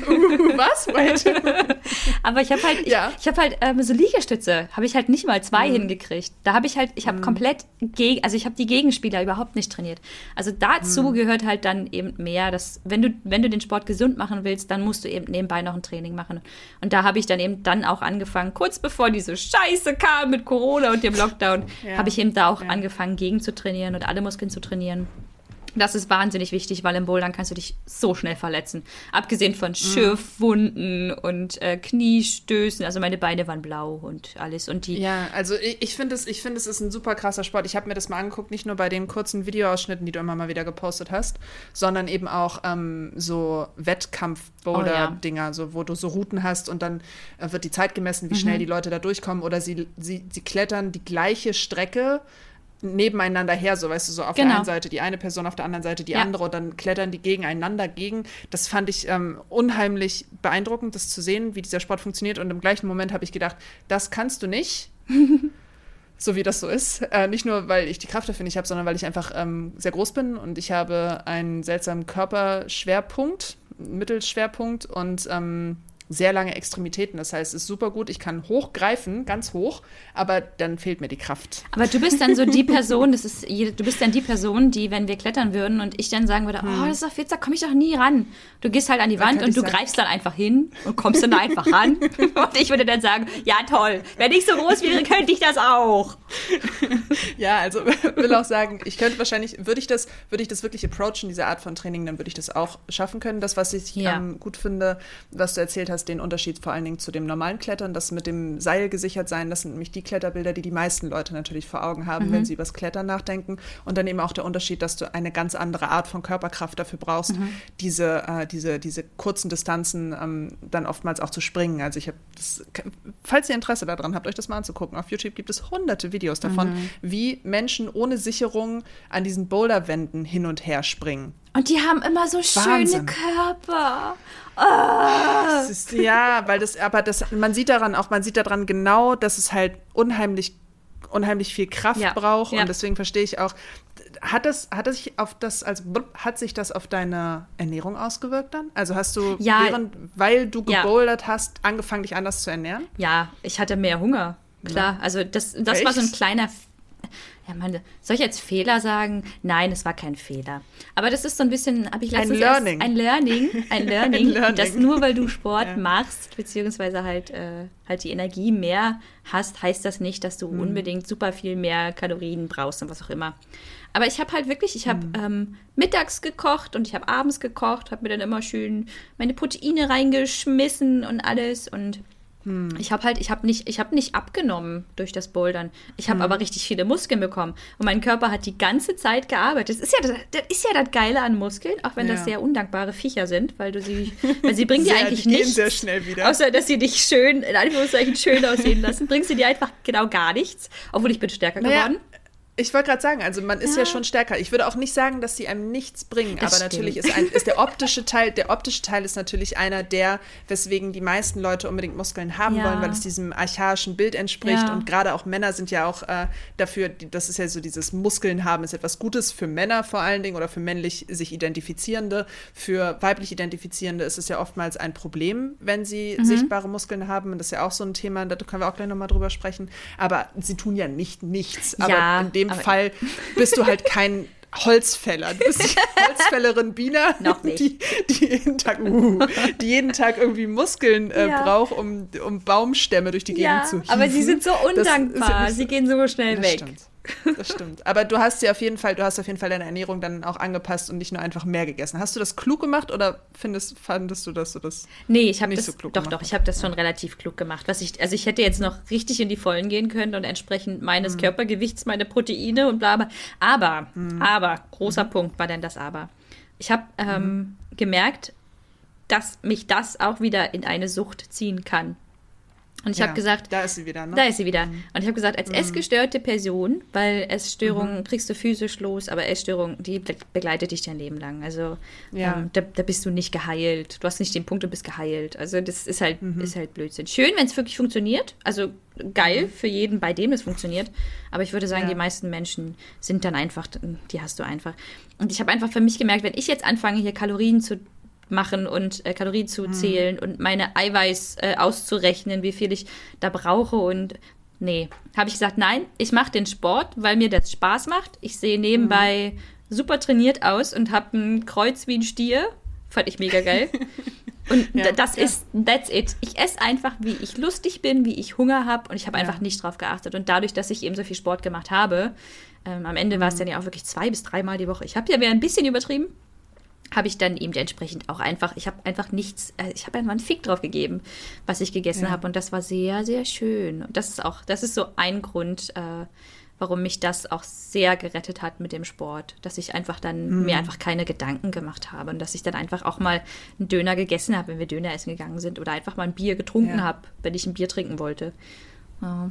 Uh, was? aber ich habe halt, ich, ja. ich habe halt ähm, so Liegestütze, habe ich halt nicht mal zwei mhm. hingekriegt. Da habe ich halt, ich habe mhm. komplett gegen, also ich habe die Gegenspieler überhaupt nicht trainiert. Also dazu mhm. gehört halt dann eben mehr, dass wenn du, wenn du den Sport gesund machen willst, dann musst du eben nebenbei noch ein Training machen. Und da habe ich dann eben dann auch angefangen, kurz bevor diese Scheiße kam mit Corona und dem Lockdown, ja. habe ich eben da auch ja. angefangen, gegen zu trainieren und alle Muskeln zu trainieren. Das ist wahnsinnig wichtig, weil im Bouldern kannst du dich so schnell verletzen. Abgesehen von mhm. Schürfwunden und äh, Kniestößen. Also meine Beine waren blau und alles. Und die ja, also ich, ich finde es, ich find, es ist ein super krasser Sport. Ich habe mir das mal angeguckt, nicht nur bei den kurzen Videoausschnitten, die du immer mal wieder gepostet hast, sondern eben auch ähm, so Wettkampf-Boulder-Dinger, oh, ja. so, wo du so Routen hast und dann äh, wird die Zeit gemessen, wie mhm. schnell die Leute da durchkommen. Oder sie, sie, sie klettern die gleiche Strecke nebeneinander her, so weißt du, so auf genau. der einen Seite die eine Person, auf der anderen Seite die ja. andere und dann klettern die gegeneinander gegen. Das fand ich ähm, unheimlich beeindruckend, das zu sehen, wie dieser Sport funktioniert. Und im gleichen Moment habe ich gedacht, das kannst du nicht. so wie das so ist. Äh, nicht nur, weil ich die Kraft dafür nicht habe, sondern weil ich einfach ähm, sehr groß bin und ich habe einen seltsamen Körperschwerpunkt, Mittelschwerpunkt und ähm, sehr lange Extremitäten. Das heißt, es ist super gut. Ich kann hochgreifen, ganz hoch, aber dann fehlt mir die Kraft. Aber du bist dann so die Person, das ist, du bist dann die Person, die, wenn wir klettern würden und ich dann sagen würde, hm. oh, das ist doch jetzt, da komme ich doch nie ran. Du gehst halt an die Wand und du sagen. greifst dann einfach hin und kommst dann einfach ran. und ich würde dann sagen, ja toll, wenn ich so groß wäre, könnte ich das auch. ja, also will auch sagen, ich könnte wahrscheinlich, würde ich das, würde ich das wirklich approachen, diese Art von Training, dann würde ich das auch schaffen können. Das, was ich ja. ähm, gut finde, was du erzählt hast, hast den Unterschied vor allen Dingen zu dem normalen Klettern, das mit dem Seil gesichert sein, das sind nämlich die Kletterbilder, die die meisten Leute natürlich vor Augen haben, mhm. wenn sie über das Klettern nachdenken. Und dann eben auch der Unterschied, dass du eine ganz andere Art von Körperkraft dafür brauchst, mhm. diese, äh, diese, diese kurzen Distanzen ähm, dann oftmals auch zu springen. Also ich habe falls ihr Interesse daran habt, euch das mal anzugucken, auf YouTube gibt es hunderte Videos davon, mhm. wie Menschen ohne Sicherung an diesen Boulderwänden hin und her springen. Und die haben immer so Wahnsinn. schöne Körper. Oh. Ist, ja, weil das, aber das, man sieht daran auch, man sieht daran genau, dass es halt unheimlich, unheimlich viel Kraft ja. braucht. Ja. Und deswegen verstehe ich auch, hat das, hat das sich auf das, also hat sich das auf deine Ernährung ausgewirkt dann? Also hast du, ja, während, weil du gebouldert hast, angefangen, dich anders zu ernähren? Ja, ich hatte mehr Hunger. Klar, also das, das war so ein kleiner ja, meine, soll ich jetzt Fehler sagen? Nein, es war kein Fehler. Aber das ist so ein bisschen, habe ich letztens ein Learning. ein Learning, ein Learning, ein Learning. dass nur weil du Sport ja. machst, beziehungsweise halt, äh, halt die Energie mehr hast, heißt das nicht, dass du mhm. unbedingt super viel mehr Kalorien brauchst und was auch immer. Aber ich habe halt wirklich, ich habe mhm. ähm, mittags gekocht und ich habe abends gekocht, habe mir dann immer schön meine Proteine reingeschmissen und alles und hm. Ich habe halt, ich habe nicht, ich habe nicht abgenommen durch das Bouldern. Ich habe hm. aber richtig viele Muskeln bekommen und mein Körper hat die ganze Zeit gearbeitet. Das ist ja, das, das ist ja das Geile an Muskeln, auch wenn ja. das sehr undankbare Viecher sind, weil du sie, weil sie bringen dir eigentlich die nichts, sehr schnell wieder. außer dass sie dich schön, in Anführungszeichen schön aussehen lassen, bringst sie dir einfach genau gar nichts. Obwohl ich bin stärker naja, geworden. Ich wollte gerade sagen, also man ist ja. ja. schon stärker. Ich würde auch nicht sagen, dass sie einem nichts bringen, das aber stimmt. natürlich ist, ein, ist der optische Teil, der optische Teil ist natürlich einer der, weswegen die meisten Leute unbedingt Muskeln haben ja. wollen, weil es diesem archaischen Bild entspricht. Ja. Und gerade auch Männer sind ja auch äh, dafür, das ist ja so dieses Muskeln haben, ist etwas Gutes für Männer vor allen Dingen oder für männlich sich Identifizierende. Für weiblich Identifizierende ist es ja oftmals ein Problem, wenn sie mhm. sichtbare Muskeln haben. Und das ist ja auch so ein Thema, da können wir auch gleich nochmal drüber sprechen. Aber sie tun ja nicht nichts. Aber in dem dem Fall bist du halt kein Holzfäller. Du bist die Holzfällerin Bina, die, die, jeden Tag, uh, die jeden Tag irgendwie Muskeln äh, ja. braucht, um, um Baumstämme durch die Gegend ja, zu hieven. Aber sie sind so undankbar. Ja sie gehen so schnell weg. Stimmt. Das stimmt. Aber du hast ja auf jeden Fall, du hast auf jeden Fall deine Ernährung dann auch angepasst und nicht nur einfach mehr gegessen. Hast du das klug gemacht oder findest, fandest du, dass du das nee, ich nicht das, so klug doch, gemacht Doch, doch, ich habe das schon relativ klug gemacht. Was ich, also ich hätte jetzt noch richtig in die Vollen gehen können und entsprechend meines mhm. Körpergewichts meine Proteine und bla bla. Aber, mhm. aber, großer mhm. Punkt war denn das Aber. Ich habe ähm, mhm. gemerkt, dass mich das auch wieder in eine Sucht ziehen kann. Und ich ja, habe gesagt, da ist sie wieder, ne? Da ist sie wieder. Mhm. Und ich habe gesagt, als mhm. essgestörte Person, weil Essstörungen mhm. kriegst du physisch los, aber Essstörung, die begleitet dich dein Leben lang. Also ja. ähm, da, da, bist du nicht geheilt. Du hast nicht den Punkt, du bist geheilt. Also das ist halt, mhm. ist halt Blödsinn. Schön, wenn es wirklich funktioniert. Also geil mhm. für jeden, bei dem es funktioniert. Aber ich würde sagen, ja. die meisten Menschen sind dann einfach, die hast du einfach. Und ich habe einfach für mich gemerkt, wenn ich jetzt anfange, hier Kalorien zu machen und äh, Kalorien zu zählen mhm. und meine Eiweiß äh, auszurechnen, wie viel ich da brauche und nee, habe ich gesagt, nein, ich mache den Sport, weil mir das Spaß macht. Ich sehe nebenbei mhm. super trainiert aus und habe ein Kreuz wie ein Stier. Fand ich mega geil. Und ja, das ja. ist, that's it. Ich esse einfach, wie ich lustig bin, wie ich Hunger habe und ich habe ja. einfach nicht drauf geachtet. Und dadurch, dass ich eben so viel Sport gemacht habe, ähm, am Ende mhm. war es dann ja auch wirklich zwei bis dreimal die Woche. Ich habe ja wieder ein bisschen übertrieben, habe ich dann eben entsprechend auch einfach, ich habe einfach nichts, äh, ich habe einfach einen Fick drauf gegeben, was ich gegessen ja. habe und das war sehr, sehr schön. Und das ist auch, das ist so ein Grund, äh, warum mich das auch sehr gerettet hat mit dem Sport, dass ich einfach dann mhm. mir einfach keine Gedanken gemacht habe und dass ich dann einfach auch mal einen Döner gegessen habe, wenn wir Döner essen gegangen sind oder einfach mal ein Bier getrunken ja. habe, wenn ich ein Bier trinken wollte. Ja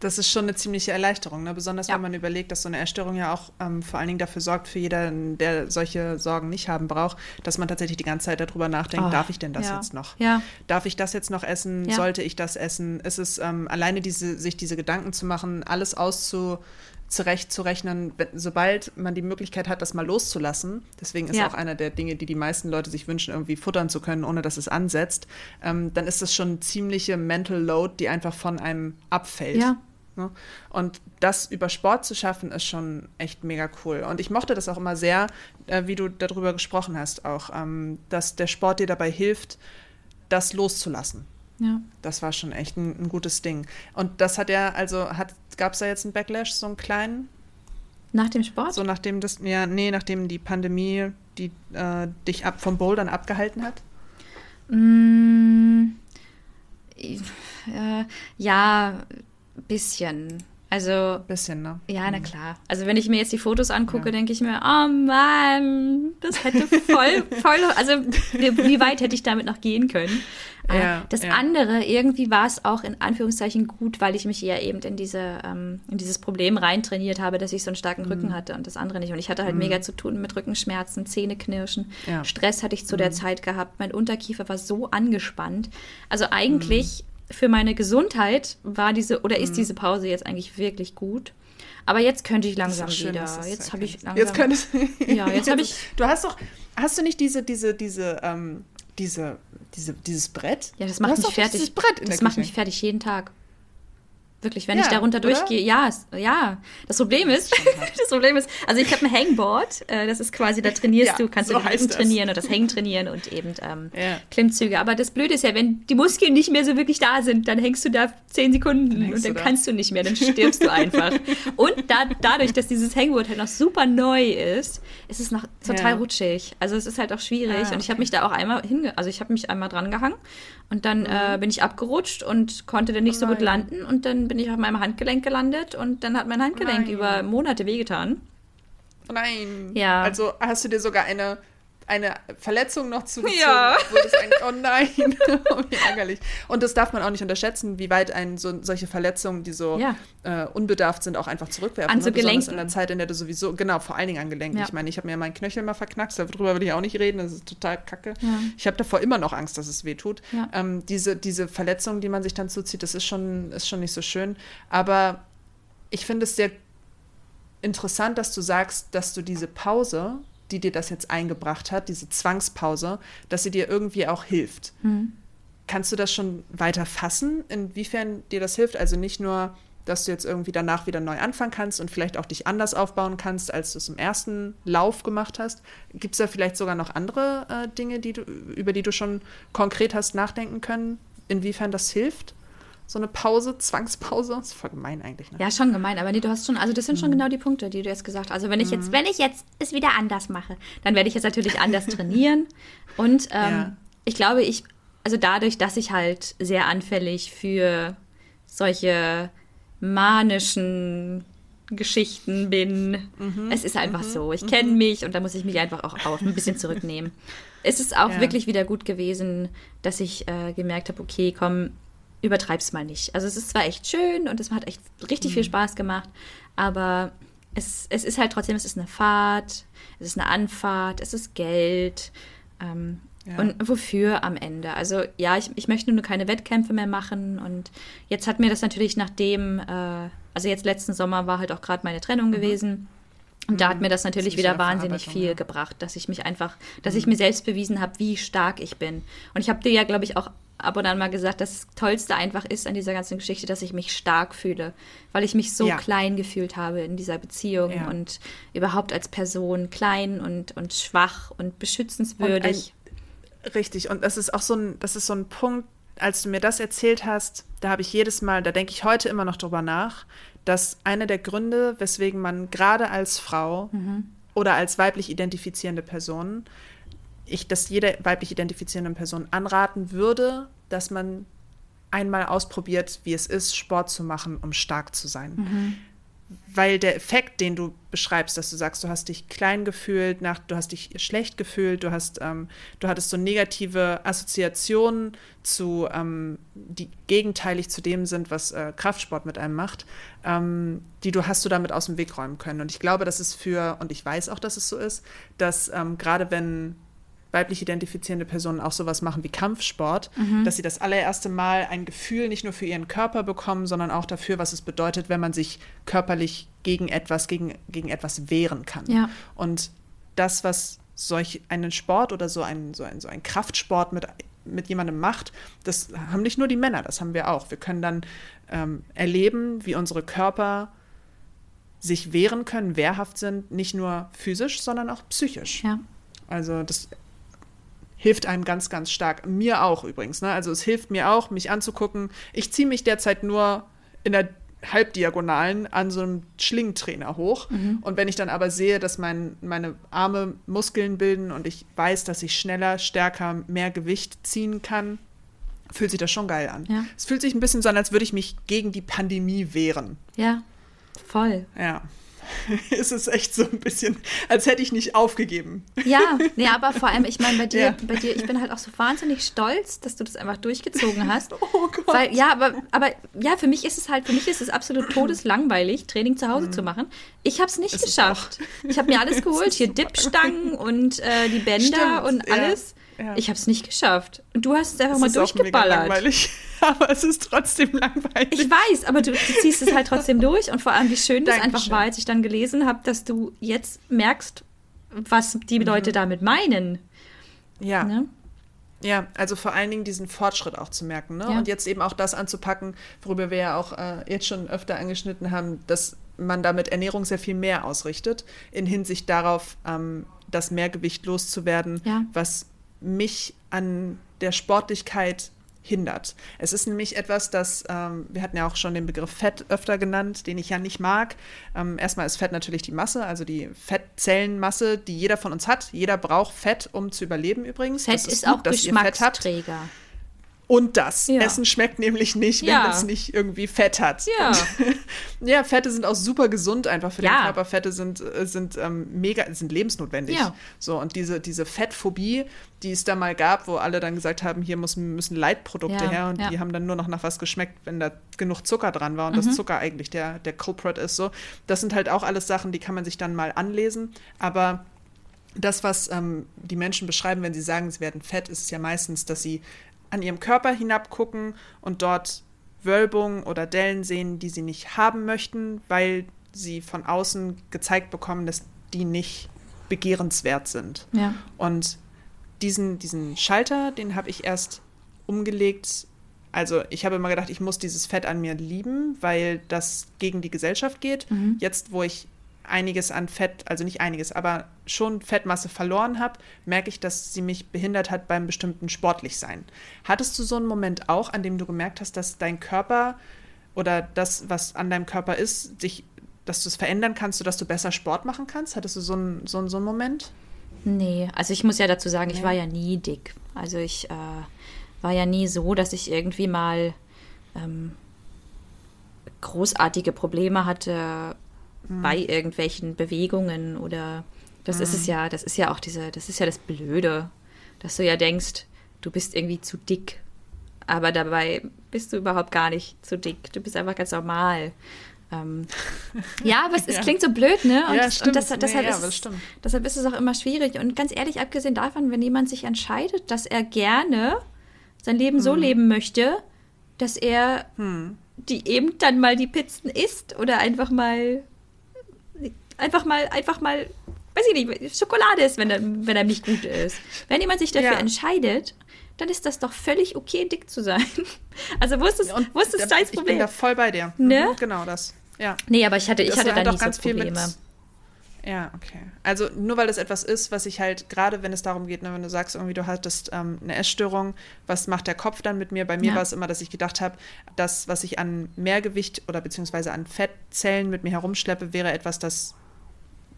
das ist schon eine ziemliche Erleichterung, ne? besonders ja. wenn man überlegt, dass so eine Erstörung ja auch ähm, vor allen Dingen dafür sorgt, für jeden, der solche Sorgen nicht haben braucht, dass man tatsächlich die ganze Zeit darüber nachdenkt, oh, darf ich denn das ja. jetzt noch? Ja. Darf ich das jetzt noch essen? Sollte ich das essen? Ist es ähm, alleine diese, sich diese Gedanken zu machen, alles auszu zurechtzurechnen, sobald man die Möglichkeit hat, das mal loszulassen. Deswegen ist ja. auch einer der Dinge, die die meisten Leute sich wünschen, irgendwie futtern zu können, ohne dass es ansetzt. Ähm, dann ist das schon eine ziemliche Mental Load, die einfach von einem abfällt. Ja. Ne? Und das über Sport zu schaffen, ist schon echt mega cool. Und ich mochte das auch immer sehr, äh, wie du darüber gesprochen hast, auch, ähm, dass der Sport dir dabei hilft, das loszulassen. Ja. Das war schon echt ein, ein gutes Ding. Und das hat ja, also gab es da jetzt einen Backlash, so einen kleinen? Nach dem Sport? So nachdem das, ja, nee, nachdem die Pandemie die, äh, dich ab vom Bouldern abgehalten hat? Mm, äh, ja, bisschen. Also. Bisschen, ne? Ja, na klar. Also, wenn ich mir jetzt die Fotos angucke, ja. denke ich mir, oh Mann, das hätte voll, voll. Also, wie weit hätte ich damit noch gehen können? Äh, ja, das ja. andere, irgendwie war es auch in Anführungszeichen gut, weil ich mich eher eben in, diese, ähm, in dieses Problem reintrainiert habe, dass ich so einen starken mhm. Rücken hatte und das andere nicht. Und ich hatte halt mhm. mega zu tun mit Rückenschmerzen, Zähneknirschen. Ja. Stress hatte ich zu mhm. der Zeit gehabt. Mein Unterkiefer war so angespannt. Also eigentlich mhm für meine Gesundheit war diese oder ist mhm. diese Pause jetzt eigentlich wirklich gut. Aber jetzt könnte ich langsam schön, wieder. Jetzt habe ich langsam. Jetzt könntest Ja, jetzt habe ich. Du hast doch, hast du nicht diese, diese, diese, ähm, diese, diese, dieses Brett? Ja, das macht mich fertig. das macht mich fertig jeden Tag. Wirklich, wenn ja, ich darunter oder? durchgehe, ja, ja. Das Problem ist, das Problem ist, also ich habe ein Hangboard, äh, das ist quasi, da trainierst ja, du, kannst so du Rücken trainieren und das Hängen trainieren und eben ähm, ja. Klimmzüge. Aber das Blöde ist ja, wenn die Muskeln nicht mehr so wirklich da sind, dann hängst du da zehn Sekunden dann und dann kannst du nicht mehr, dann stirbst du einfach. und da, dadurch, dass dieses Hangboard halt noch super neu ist, ist es noch total rutschig. Also es ist halt auch schwierig ah, okay. und ich habe mich da auch einmal hinge, also ich habe mich einmal dran gehangen und dann mhm. äh, bin ich abgerutscht und konnte dann nicht oh so gut landen und dann bin ich auf meinem Handgelenk gelandet und dann hat mein Handgelenk Nein. über Monate wehgetan. Nein. Ja. Also hast du dir sogar eine eine Verletzung noch zugezogen. Ja. oh nein, oh, wie ärgerlich. Und das darf man auch nicht unterschätzen, wie weit ein so, solche Verletzungen, die so ja. äh, unbedarft sind, auch einfach zurückwerfen. An so ne? Gelenken. in der Zeit, in der du sowieso, genau, vor allen Dingen an Gelenken. Ja. Ich meine, ich habe mir meinen Knöchel mal verknackst, darüber will ich auch nicht reden, das ist total kacke. Ja. Ich habe davor immer noch Angst, dass es weh tut. Ähm, diese, diese Verletzung, die man sich dann zuzieht, das ist schon, ist schon nicht so schön. Aber ich finde es sehr interessant, dass du sagst, dass du diese Pause die dir das jetzt eingebracht hat, diese Zwangspause, dass sie dir irgendwie auch hilft. Mhm. Kannst du das schon weiter fassen, inwiefern dir das hilft? Also nicht nur, dass du jetzt irgendwie danach wieder neu anfangen kannst und vielleicht auch dich anders aufbauen kannst, als du es im ersten Lauf gemacht hast. Gibt es da vielleicht sogar noch andere äh, Dinge, die du, über die du schon konkret hast nachdenken können, inwiefern das hilft? So eine Pause, Zwangspause. Das ist voll gemein eigentlich. Ne? Ja, schon gemein, aber nee, du hast schon, also das sind schon mhm. genau die Punkte, die du jetzt gesagt hast. Also wenn ich jetzt, mhm. wenn ich jetzt es wieder anders mache, dann werde ich jetzt natürlich anders trainieren. Und ähm, ja. ich glaube, ich, also dadurch, dass ich halt sehr anfällig für solche manischen Geschichten bin. Mhm, es ist einfach mhm, so. Ich mhm. kenne mich und da muss ich mich einfach auch, auch ein bisschen zurücknehmen. es ist auch ja. wirklich wieder gut gewesen, dass ich äh, gemerkt habe, okay, komm, übertreib's mal nicht. Also es ist zwar echt schön und es hat echt richtig mhm. viel Spaß gemacht, aber es, es ist halt trotzdem, es ist eine Fahrt, es ist eine Anfahrt, es ist Geld. Ähm, ja. Und wofür am Ende? Also ja, ich, ich möchte nur keine Wettkämpfe mehr machen und jetzt hat mir das natürlich nachdem, äh, also jetzt letzten Sommer war halt auch gerade meine Trennung mhm. gewesen. Und da hat mhm. mir das natürlich das wieder wahnsinnig viel ja. gebracht, dass ich mich einfach, dass mhm. ich mir selbst bewiesen habe, wie stark ich bin. Und ich habe dir ja, glaube ich, auch ab und an mal gesagt, das Tollste einfach ist an dieser ganzen Geschichte, dass ich mich stark fühle, weil ich mich so ja. klein gefühlt habe in dieser Beziehung ja. und überhaupt als Person klein und, und schwach und beschützenswürdig. Und ein, richtig, und das ist auch so ein, das ist so ein Punkt, als du mir das erzählt hast, da habe ich jedes Mal, da denke ich heute immer noch drüber nach, dass einer der Gründe, weswegen man gerade als Frau mhm. oder als weiblich identifizierende Person ich das jeder weiblich identifizierenden Person anraten würde, dass man einmal ausprobiert, wie es ist, Sport zu machen, um stark zu sein. Mhm weil der Effekt, den du beschreibst, dass du sagst, du hast dich klein gefühlt, nach, du hast dich schlecht gefühlt, du hast, ähm, du hattest so negative Assoziationen zu, ähm, die gegenteilig zu dem sind, was äh, Kraftsport mit einem macht, ähm, die du hast du damit aus dem Weg räumen können. Und ich glaube, dass es für, und ich weiß auch, dass es so ist, dass ähm, gerade wenn weiblich identifizierende Personen auch sowas machen wie Kampfsport, mhm. dass sie das allererste Mal ein Gefühl nicht nur für ihren Körper bekommen, sondern auch dafür, was es bedeutet, wenn man sich körperlich gegen etwas, gegen, gegen etwas wehren kann. Ja. Und das, was solch einen Sport oder so ein, so ein, so ein Kraftsport mit, mit jemandem macht, das haben nicht nur die Männer, das haben wir auch. Wir können dann ähm, erleben, wie unsere Körper sich wehren können, wehrhaft sind, nicht nur physisch, sondern auch psychisch. Ja. Also das hilft einem ganz, ganz stark. Mir auch übrigens. Ne? Also es hilft mir auch, mich anzugucken. Ich ziehe mich derzeit nur in der Halbdiagonalen an so einem Schlingentrainer hoch. Mhm. Und wenn ich dann aber sehe, dass mein, meine Arme Muskeln bilden und ich weiß, dass ich schneller, stärker, mehr Gewicht ziehen kann, fühlt sich das schon geil an. Ja. Es fühlt sich ein bisschen so an, als würde ich mich gegen die Pandemie wehren. Ja, voll. Ja. ist es echt so ein bisschen, als hätte ich nicht aufgegeben. Ja, nee, aber vor allem, ich meine, bei dir, ja. bei dir, ich bin halt auch so wahnsinnig stolz, dass du das einfach durchgezogen hast. Oh Gott. Weil, ja, aber, aber ja, für mich ist es halt, für mich ist es absolut todeslangweilig, Training zu Hause mhm. zu machen. Ich habe es nicht geschafft. Ich habe mir alles geholt, hier Dipstangen und äh, die Bänder Stimmt, und alles. Ja. Ich habe es nicht geschafft. Und du hast es einfach es mal durchgeballert. langweilig. aber es ist trotzdem langweilig. Ich weiß, aber du, du ziehst es halt trotzdem durch. Und vor allem, wie schön das einfach war, als ich dann gelesen habe, dass du jetzt merkst, was die mhm. Leute damit meinen. Ja. Ne? Ja, also vor allen Dingen diesen Fortschritt auch zu merken. Ne? Ja. Und jetzt eben auch das anzupacken, worüber wir ja auch äh, jetzt schon öfter angeschnitten haben, dass man damit Ernährung sehr viel mehr ausrichtet, in Hinsicht darauf, ähm, das Mehrgewicht loszuwerden, ja. was mich an der Sportlichkeit hindert. Es ist nämlich etwas, das, ähm, wir hatten ja auch schon den Begriff Fett öfter genannt, den ich ja nicht mag. Ähm, erstmal ist Fett natürlich die Masse, also die Fettzellenmasse, die jeder von uns hat. Jeder braucht Fett, um zu überleben übrigens. Fett ist, ist gut, auch Geschmacksträger. Und das. Ja. Essen schmeckt nämlich nicht, wenn ja. es nicht irgendwie Fett hat. Ja. ja, Fette sind auch super gesund einfach für den Körper. Fette sind, äh, sind ähm, mega, sind lebensnotwendig. Ja. So, und diese, diese Fettphobie, die es da mal gab, wo alle dann gesagt haben, hier müssen, müssen Leitprodukte her und die haben dann nur noch nach was geschmeckt, wenn da genug Zucker dran war und mhm. das Zucker eigentlich der, der Culprit ist. So. Das sind halt auch alles Sachen, die kann man sich dann mal anlesen. Aber das, was ähm, die Menschen beschreiben, wenn sie sagen, sie werden fett, ist es ja meistens, dass sie an ihrem Körper hinabgucken und dort Wölbungen oder Dellen sehen, die sie nicht haben möchten, weil sie von außen gezeigt bekommen, dass die nicht begehrenswert sind. Ja. Und diesen, diesen Schalter, den habe ich erst umgelegt. Also ich habe immer gedacht, ich muss dieses Fett an mir lieben, weil das gegen die Gesellschaft geht. Mhm. Jetzt, wo ich einiges an Fett, also nicht einiges, aber schon Fettmasse verloren habe, merke ich, dass sie mich behindert hat beim bestimmten Sportlichsein. Hattest du so einen Moment auch, an dem du gemerkt hast, dass dein Körper oder das, was an deinem Körper ist, sich, dass du es verändern kannst, sodass du besser Sport machen kannst? Hattest du so einen, so einen, so einen Moment? Nee, also ich muss ja dazu sagen, nee. ich war ja nie dick. Also ich äh, war ja nie so, dass ich irgendwie mal ähm, großartige Probleme hatte mhm. bei irgendwelchen Bewegungen oder das mhm. ist es mhm. ja, das ist ja auch diese, das ist ja das Blöde, dass du ja denkst, du bist irgendwie zu dick. Aber dabei bist du überhaupt gar nicht zu dick. Du bist einfach ganz normal. Ähm, ja, aber es, ja. es, klingt so blöd, ne? Und, ja, stimmt. und das, deshalb, nee, ja, ist, es, deshalb ist es auch immer schwierig. Und ganz ehrlich, abgesehen davon, wenn jemand sich entscheidet, dass er gerne sein Leben so leben möchte, dass er hm. die eben dann mal die Pizzen isst oder einfach mal einfach mal, einfach mal, weiß ich nicht, Schokolade ist, wenn er, wenn er nicht gut ist. Wenn jemand sich dafür ja. entscheidet, dann ist das doch völlig okay, dick zu sein. Also wo ist das, wo ist das Problem? Ich bin da voll bei dir. Ne? Mhm, genau das. Ja. Nee, aber ich hatte, ich hatte da nicht so Probleme. Mit, ja, okay. Also nur weil das etwas ist, was ich halt, gerade wenn es darum geht, ne, wenn du sagst, irgendwie du hattest ähm, eine Essstörung, was macht der Kopf dann mit mir? Bei mir ja. war es immer, dass ich gedacht habe, das, was ich an Mehrgewicht oder beziehungsweise an Fettzellen mit mir herumschleppe, wäre etwas, das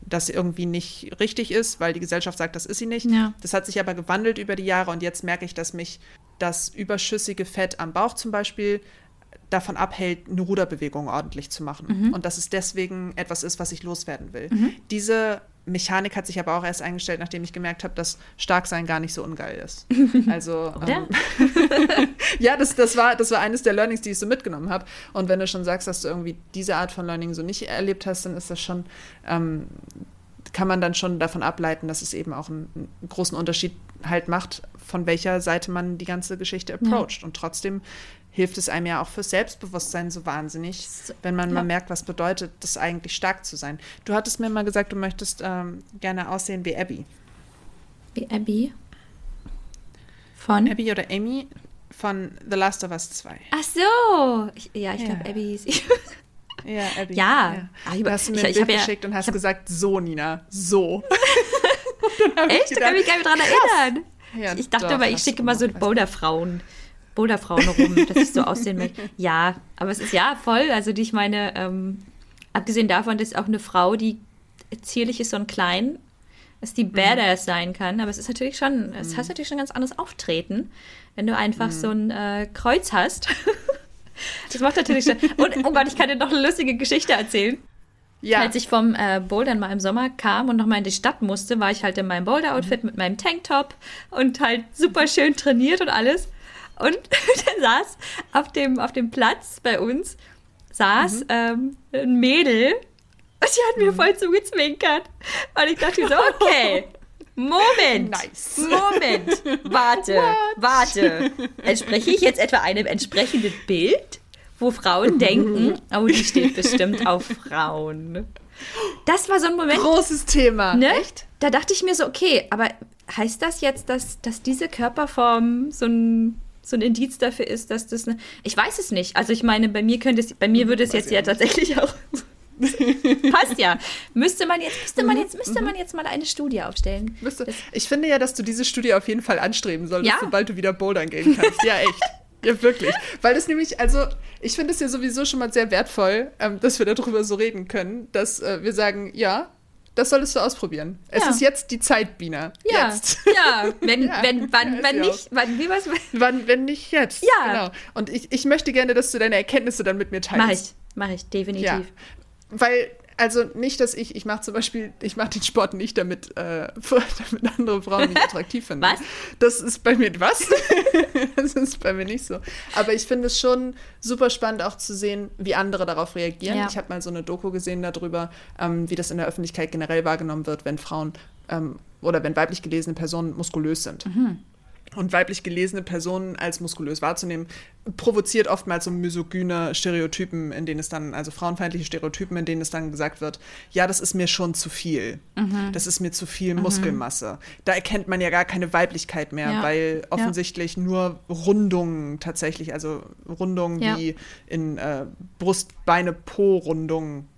das irgendwie nicht richtig ist, weil die Gesellschaft sagt, das ist sie nicht. Ja. Das hat sich aber gewandelt über die Jahre und jetzt merke ich, dass mich das überschüssige Fett am Bauch zum Beispiel davon abhält, eine Ruderbewegung ordentlich zu machen. Mhm. Und dass es deswegen etwas ist, was ich loswerden will. Mhm. Diese Mechanik hat sich aber auch erst eingestellt, nachdem ich gemerkt habe, dass Starksein gar nicht so ungeil ist. Also ähm, ja, das, das, war, das war eines der Learnings, die ich so mitgenommen habe. Und wenn du schon sagst, dass du irgendwie diese Art von Learning so nicht erlebt hast, dann ist das schon, ähm, kann man dann schon davon ableiten, dass es eben auch einen, einen, großen Unterschied halt macht, von welcher Seite man die ganze Geschichte approacht. Ja. Und trotzdem hilft es einem ja auch fürs Selbstbewusstsein so wahnsinnig, wenn man ja. mal merkt, was bedeutet das eigentlich stark zu sein. Du hattest mir mal gesagt, du möchtest ähm, gerne aussehen wie Abby. Wie Abby? Von? Abby oder Amy von The Last of Us 2. Ach so. Ich, ja, ich ja. glaube, Abby ist. ja, Abby. Ja. ja. du hast mir ein ich, Bild ich geschickt und hast gesagt, so, Nina, so. Echt? da kann ich mich gar nicht dran erinnern. Ich dachte doch, aber, ich schicke immer so Boulder-Frauen. Boulderfrauen rum, dass ich so aussehen möchte. Ja, aber es ist ja voll. Also die, ich meine, ähm, abgesehen davon, dass auch eine Frau, die zierlich ist und klein, dass die mhm. Badass sein kann. Aber es ist natürlich schon, mhm. es hast natürlich schon ganz anderes Auftreten, wenn du einfach mhm. so ein äh, Kreuz hast. das macht natürlich schon. Und oh Gott, ich kann dir noch eine lustige Geschichte erzählen. Ja. Als ich vom äh, Bouldern mal im Sommer kam und nochmal in die Stadt musste, war ich halt in meinem Boulder-Outfit mhm. mit meinem Tanktop und halt super schön trainiert und alles. Und dann saß auf dem, auf dem Platz bei uns, saß mhm. ähm, ein Mädel und die hat mir mhm. voll zugezwinkert. Und ich dachte so, okay, Moment, nice. Moment, warte, What? warte. Entspreche ich jetzt etwa einem entsprechenden Bild, wo Frauen denken, oh, die steht bestimmt auf Frauen. Das war so ein Moment. Großes Thema. Ne? Echt? Da dachte ich mir so, okay, aber heißt das jetzt, dass, dass diese Körperform so ein so ein Indiz dafür ist, dass das eine. Ich weiß es nicht. Also ich meine, bei mir könnte es, bei mir würde es jetzt ja tatsächlich auch. Passt ja. Müsste man jetzt, müsste man jetzt, müsste man jetzt mal eine Studie aufstellen. Müsste. Ich finde ja, dass du diese Studie auf jeden Fall anstreben solltest, ja? sobald du wieder bouldern gehen kannst. Ja, echt. Ja, wirklich. Weil es nämlich, also, ich finde es ja sowieso schon mal sehr wertvoll, ähm, dass wir darüber so reden können, dass äh, wir sagen, ja, das solltest du ausprobieren. Es ist jetzt die Zeit, Bina. Ja. Jetzt. Ja, wenn, ja. wenn, wann, ja, wenn nicht, wann, wie was? Wann, wenn nicht jetzt. Ja. Genau. Und ich, ich möchte gerne, dass du deine Erkenntnisse dann mit mir teilst. Mach ich, mach ich, definitiv. Ja. Weil also nicht, dass ich, ich mache zum Beispiel, ich mache den Sport nicht, damit, äh, damit andere Frauen mich attraktiv finden. Was? Das ist bei mir, was? das ist bei mir nicht so. Aber ich finde es schon super spannend auch zu sehen, wie andere darauf reagieren. Ja. Ich habe mal so eine Doku gesehen darüber, ähm, wie das in der Öffentlichkeit generell wahrgenommen wird, wenn Frauen ähm, oder wenn weiblich gelesene Personen muskulös sind. Mhm und weiblich gelesene Personen als muskulös wahrzunehmen, provoziert oftmals so misogyne Stereotypen, in denen es dann, also frauenfeindliche Stereotypen, in denen es dann gesagt wird, ja, das ist mir schon zu viel. Mhm. Das ist mir zu viel mhm. Muskelmasse. Da erkennt man ja gar keine Weiblichkeit mehr, ja. weil offensichtlich ja. nur Rundungen tatsächlich, also Rundungen ja. wie in äh, Brust, Beine, Po-Rundungen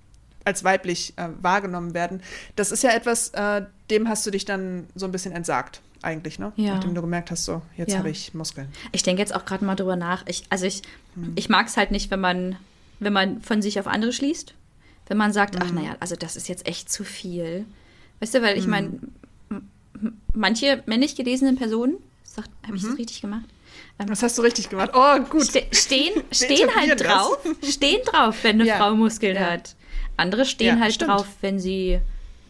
als weiblich äh, wahrgenommen werden. Das ist ja etwas, äh, dem hast du dich dann so ein bisschen entsagt eigentlich, ne? Ja. Nachdem du gemerkt hast, so, jetzt ja. habe ich Muskeln. Ich denke jetzt auch gerade mal drüber nach. Ich, also ich, hm. ich mag es halt nicht, wenn man, wenn man von sich auf andere schließt. Wenn man sagt, hm. ach naja, also das ist jetzt echt zu viel. Weißt du, weil ich hm. meine, manche männlich gelesene Personen, habe ich das mhm. richtig gemacht? Ähm, das hast du richtig gemacht. Oh, gut. Ste stehen stehen halt drauf, stehen drauf, wenn eine ja. Frau Muskeln ja. hat. Andere stehen halt stimmt. drauf, wenn sie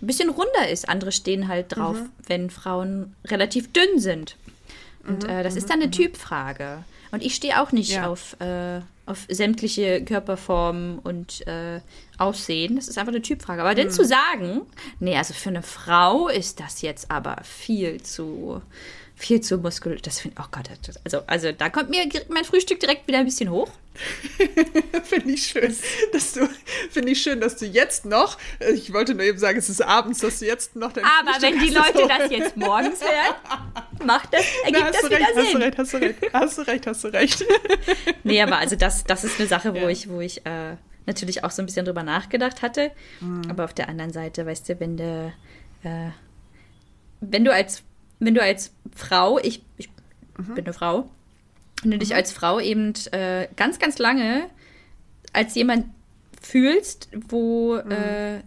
ein bisschen runder ist. Andere stehen halt drauf, mhm. wenn Frauen relativ dünn sind. Und mhm, äh, das ist dann eine mhm. Typfrage. Und ich stehe auch nicht ja. auf, äh, auf sämtliche Körperformen und äh, Aussehen. Das ist einfach eine Typfrage. Aber mhm. denn zu sagen, nee, also für eine Frau ist das jetzt aber viel zu viel zu muskulös. Das finde ich, oh Gott, also, also da kommt mir mein Frühstück direkt wieder ein bisschen hoch. finde ich schön, dass du, finde ich schön, dass du jetzt noch, ich wollte nur eben sagen, es ist abends, dass du jetzt noch dein Aber Frühstück wenn die Leute das jetzt morgens hören, macht das, ergibt Na, das wieder recht, Sinn. Hast du recht, hast du recht, hast du recht, hast du recht. nee, aber also das, das ist eine Sache, wo ja. ich, wo ich äh, natürlich auch so ein bisschen drüber nachgedacht hatte. Mhm. Aber auf der anderen Seite, weißt du, wenn du, äh, wenn du als wenn du als Frau, ich, ich mhm. bin eine Frau, wenn du dich mhm. als Frau eben äh, ganz, ganz lange als jemand fühlst, wo mhm. äh,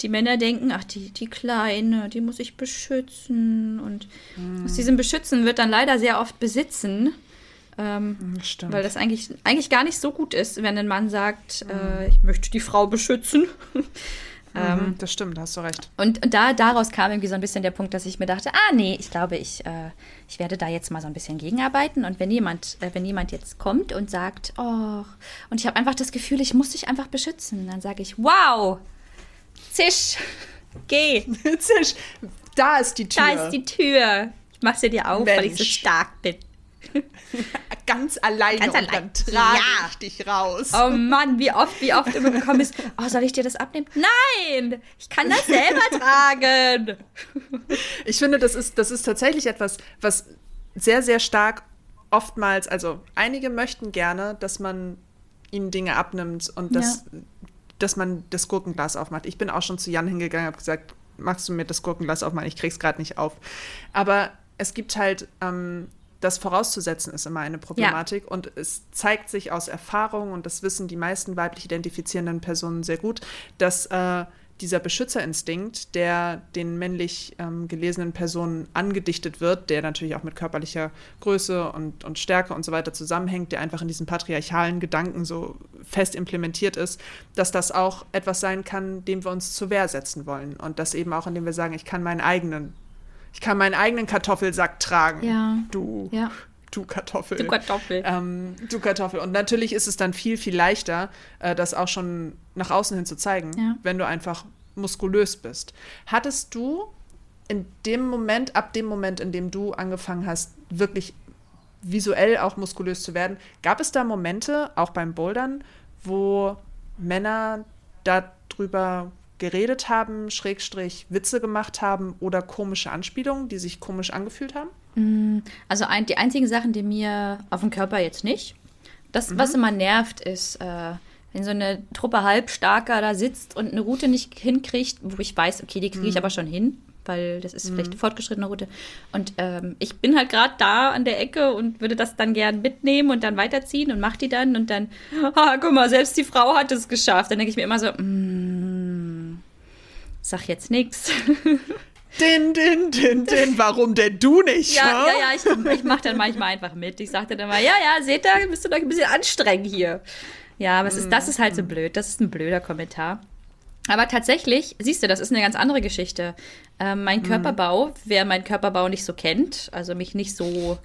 die Männer denken, ach, die, die Kleine, die muss ich beschützen. Und mhm. aus diesem Beschützen wird dann leider sehr oft besitzen. Ähm, mhm, weil das eigentlich, eigentlich gar nicht so gut ist, wenn ein Mann sagt, mhm. äh, ich möchte die Frau beschützen. Ähm, mhm, das stimmt, da hast du recht. Und, und, da, daraus kam irgendwie so ein bisschen der Punkt, dass ich mir dachte, ah nee, ich glaube, ich, äh, ich werde da jetzt mal so ein bisschen gegenarbeiten. Und wenn jemand, äh, wenn jemand jetzt kommt und sagt, oh, und ich habe einfach das Gefühl, ich muss dich einfach beschützen, dann sage ich, wow, zisch, geh. zisch, da ist die Tür. Da ist die Tür. Ich mache sie dir auf, Mensch. weil ich so stark bin. Ganz alleine Ganz allein. und dann trage ja. ich dich raus. Oh Mann, wie oft, wie oft immer gekommen ist, oh, soll ich dir das abnehmen? Nein, ich kann das selber tragen. Ich finde, das ist, das ist tatsächlich etwas, was sehr, sehr stark oftmals, also einige möchten gerne, dass man ihnen Dinge abnimmt und dass, ja. dass man das Gurkenglas aufmacht. Ich bin auch schon zu Jan hingegangen und habe gesagt, magst du mir das Gurkenglas aufmachen? Ich krieg's gerade nicht auf. Aber es gibt halt ähm, das vorauszusetzen ist immer eine Problematik. Ja. Und es zeigt sich aus Erfahrung, und das wissen die meisten weiblich identifizierenden Personen sehr gut, dass äh, dieser Beschützerinstinkt, der den männlich ähm, gelesenen Personen angedichtet wird, der natürlich auch mit körperlicher Größe und, und Stärke und so weiter zusammenhängt, der einfach in diesen patriarchalen Gedanken so fest implementiert ist, dass das auch etwas sein kann, dem wir uns zur Wehr setzen wollen. Und das eben auch, indem wir sagen, ich kann meinen eigenen ich kann meinen eigenen Kartoffelsack tragen. Ja. Du. Ja. Du Kartoffel. Du Kartoffel. Ähm, du Kartoffel. Und natürlich ist es dann viel, viel leichter, äh, das auch schon nach außen hin zu zeigen, ja. wenn du einfach muskulös bist. Hattest du in dem Moment, ab dem Moment, in dem du angefangen hast, wirklich visuell auch muskulös zu werden, gab es da Momente, auch beim Bouldern, wo Männer darüber geredet haben, Schrägstrich Witze gemacht haben oder komische Anspielungen, die sich komisch angefühlt haben? Mm, also ein, die einzigen Sachen, die mir auf dem Körper jetzt nicht. Das, mhm. was immer nervt, ist, äh, wenn so eine Truppe Halbstarker da sitzt und eine Route nicht hinkriegt, wo ich weiß, okay, die kriege ich mhm. aber schon hin, weil das ist mhm. vielleicht eine fortgeschrittene Route. Und ähm, ich bin halt gerade da an der Ecke und würde das dann gern mitnehmen und dann weiterziehen und mache die dann und dann, ah, guck mal, selbst die Frau hat es geschafft. Dann denke ich mir immer so, mm, sag jetzt nichts. Din, din, din, din, warum denn du nicht? Ja, ja, ja, ich, ich mache dann manchmal einfach mit. Ich sagte dann mal, ja, ja, seht ihr, müsst ihr euch ein bisschen anstrengen hier. Ja, aber es ist, das ist halt so mm. blöd. Das ist ein blöder Kommentar. Aber tatsächlich, siehst du, das ist eine ganz andere Geschichte. Ähm, mein mm. Körperbau, wer meinen Körperbau nicht so kennt, also mich nicht so,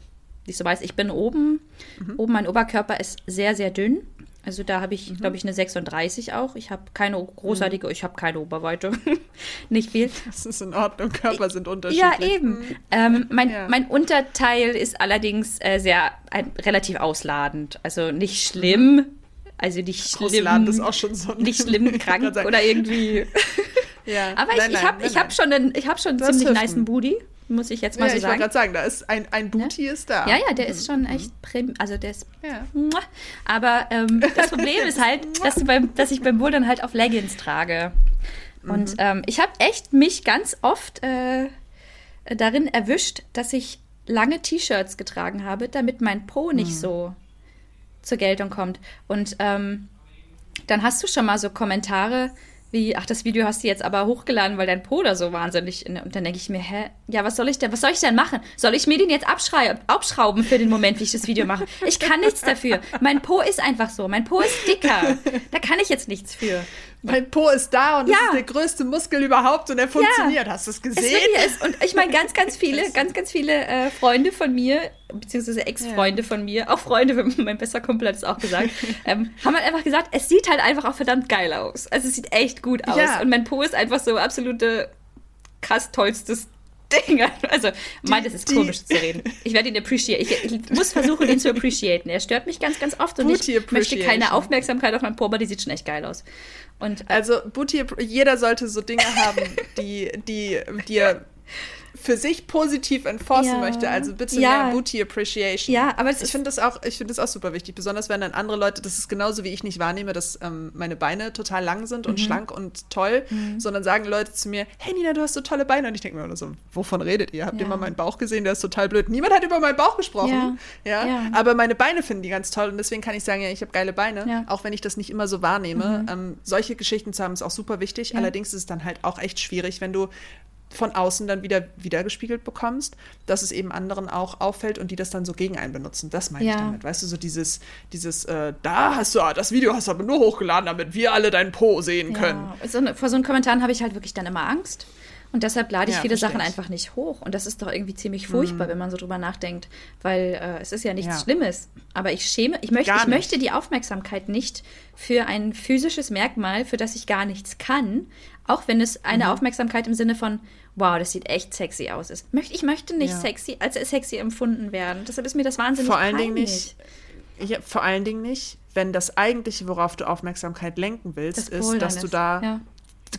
nicht so weiß, ich bin oben, mhm. oben mein Oberkörper ist sehr, sehr dünn. Also da habe ich, mhm. glaube ich, eine 36 auch. Ich habe keine großartige, mhm. ich habe keine Oberweite. Nicht viel. Das ist in Ordnung, Körper sind unterschiedlich. Ja, eben. Mhm. Ähm, mein, ja. mein Unterteil ist allerdings äh, sehr ein, relativ ausladend. Also nicht schlimm. Also nicht schlimm. Ausladend ist auch schon so. Nicht schlimm krank oder irgendwie. ja. Aber ich, ich habe hab schon einen, ich hab schon einen ziemlich niceen Booty muss ich jetzt mal ja, so sagen. Ich wollte gerade sagen, da ist ein, ein Booty ja? ist da. Ja, ja, der ist schon echt prim, also der ist. Ja. Aber ähm, das Problem ist halt, dass, beim, dass ich beim Bouldern halt auf Leggings trage. Und mhm. ähm, ich habe echt mich ganz oft äh, darin erwischt, dass ich lange T-Shirts getragen habe, damit mein Po nicht mhm. so zur Geltung kommt. Und ähm, dann hast du schon mal so Kommentare wie, ach, das Video hast du jetzt aber hochgeladen, weil dein Po da so wahnsinnig. Und dann denke ich mir, hä, ja, was soll ich denn, was soll ich denn machen? Soll ich mir den jetzt abschrauben für den Moment, wie ich das Video mache? Ich kann nichts dafür. Mein Po ist einfach so. Mein Po ist dicker. Da kann ich jetzt nichts für. Mein Po ist da und ja. das ist der größte Muskel überhaupt und er funktioniert. Ja. Hast du es gesehen? Es und ich meine, ganz, ganz viele, ganz, ganz viele äh, Freunde von mir, beziehungsweise Ex-Freunde ja. von mir, auch Freunde, mein bester Kumpel hat es auch gesagt, ähm, haben halt einfach gesagt, es sieht halt einfach auch verdammt geil aus. Also es sieht echt gut aus. Und mein Po ist einfach so absolute krass tollstes Ding. Also, meint es ist die, komisch zu reden. Ich werde ihn appreciate. Ich, ich, muss versuchen, ihn zu appreciaten. Er stört mich ganz, ganz oft und ich möchte keine Aufmerksamkeit auf meinen Po, aber die sieht schon echt geil aus. Und, äh, also, Booty, jeder sollte so Dinge haben, die, die dir für sich positiv enforcen ja. möchte. Also bitte ja. mehr Booty Appreciation. Ja, aber ich finde das auch, ich finde das auch super wichtig. Besonders wenn dann andere Leute, das ist genauso wie ich nicht wahrnehme, dass ähm, meine Beine total lang sind und mhm. schlank und toll, mhm. sondern sagen Leute zu mir, hey Nina, du hast so tolle Beine. Und ich denke mir immer so, wovon redet ihr? Habt ja. ihr mal meinen Bauch gesehen? Der ist total blöd. Niemand hat über meinen Bauch gesprochen. Ja. ja? Aber meine Beine finden die ganz toll und deswegen kann ich sagen, ja, ich habe geile Beine, auch wenn ich das nicht immer so wahrnehme. Mhm. Ähm, solche Geschichten zu haben, ist auch super wichtig. Allerdings ist es dann halt auch echt schwierig, wenn du von außen dann wieder wiedergespiegelt bekommst, dass es eben anderen auch auffällt und die das dann so gegen einen benutzen. Das meine ja. ich damit. Weißt du, so dieses, dieses, äh, da hast du, das Video hast du aber nur hochgeladen, damit wir alle deinen Po sehen können. So, vor so einen Kommentaren habe ich halt wirklich dann immer Angst. Und deshalb lade ich ja, viele Sachen ich. einfach nicht hoch. Und das ist doch irgendwie ziemlich furchtbar, mhm. wenn man so drüber nachdenkt. Weil äh, es ist ja nichts ja. Schlimmes. Aber ich schäme, ich möchte, ich möchte die Aufmerksamkeit nicht für ein physisches Merkmal, für das ich gar nichts kann, auch wenn es eine mhm. Aufmerksamkeit im Sinne von, wow, das sieht echt sexy aus ist. Ich möchte nicht ja. sexy, als sexy empfunden werden. Deshalb ist mir das wahnsinnig vor allen Dingen nicht. Ja, vor allen Dingen nicht, wenn das eigentliche, worauf du Aufmerksamkeit lenken willst, das ist, dass du da ja.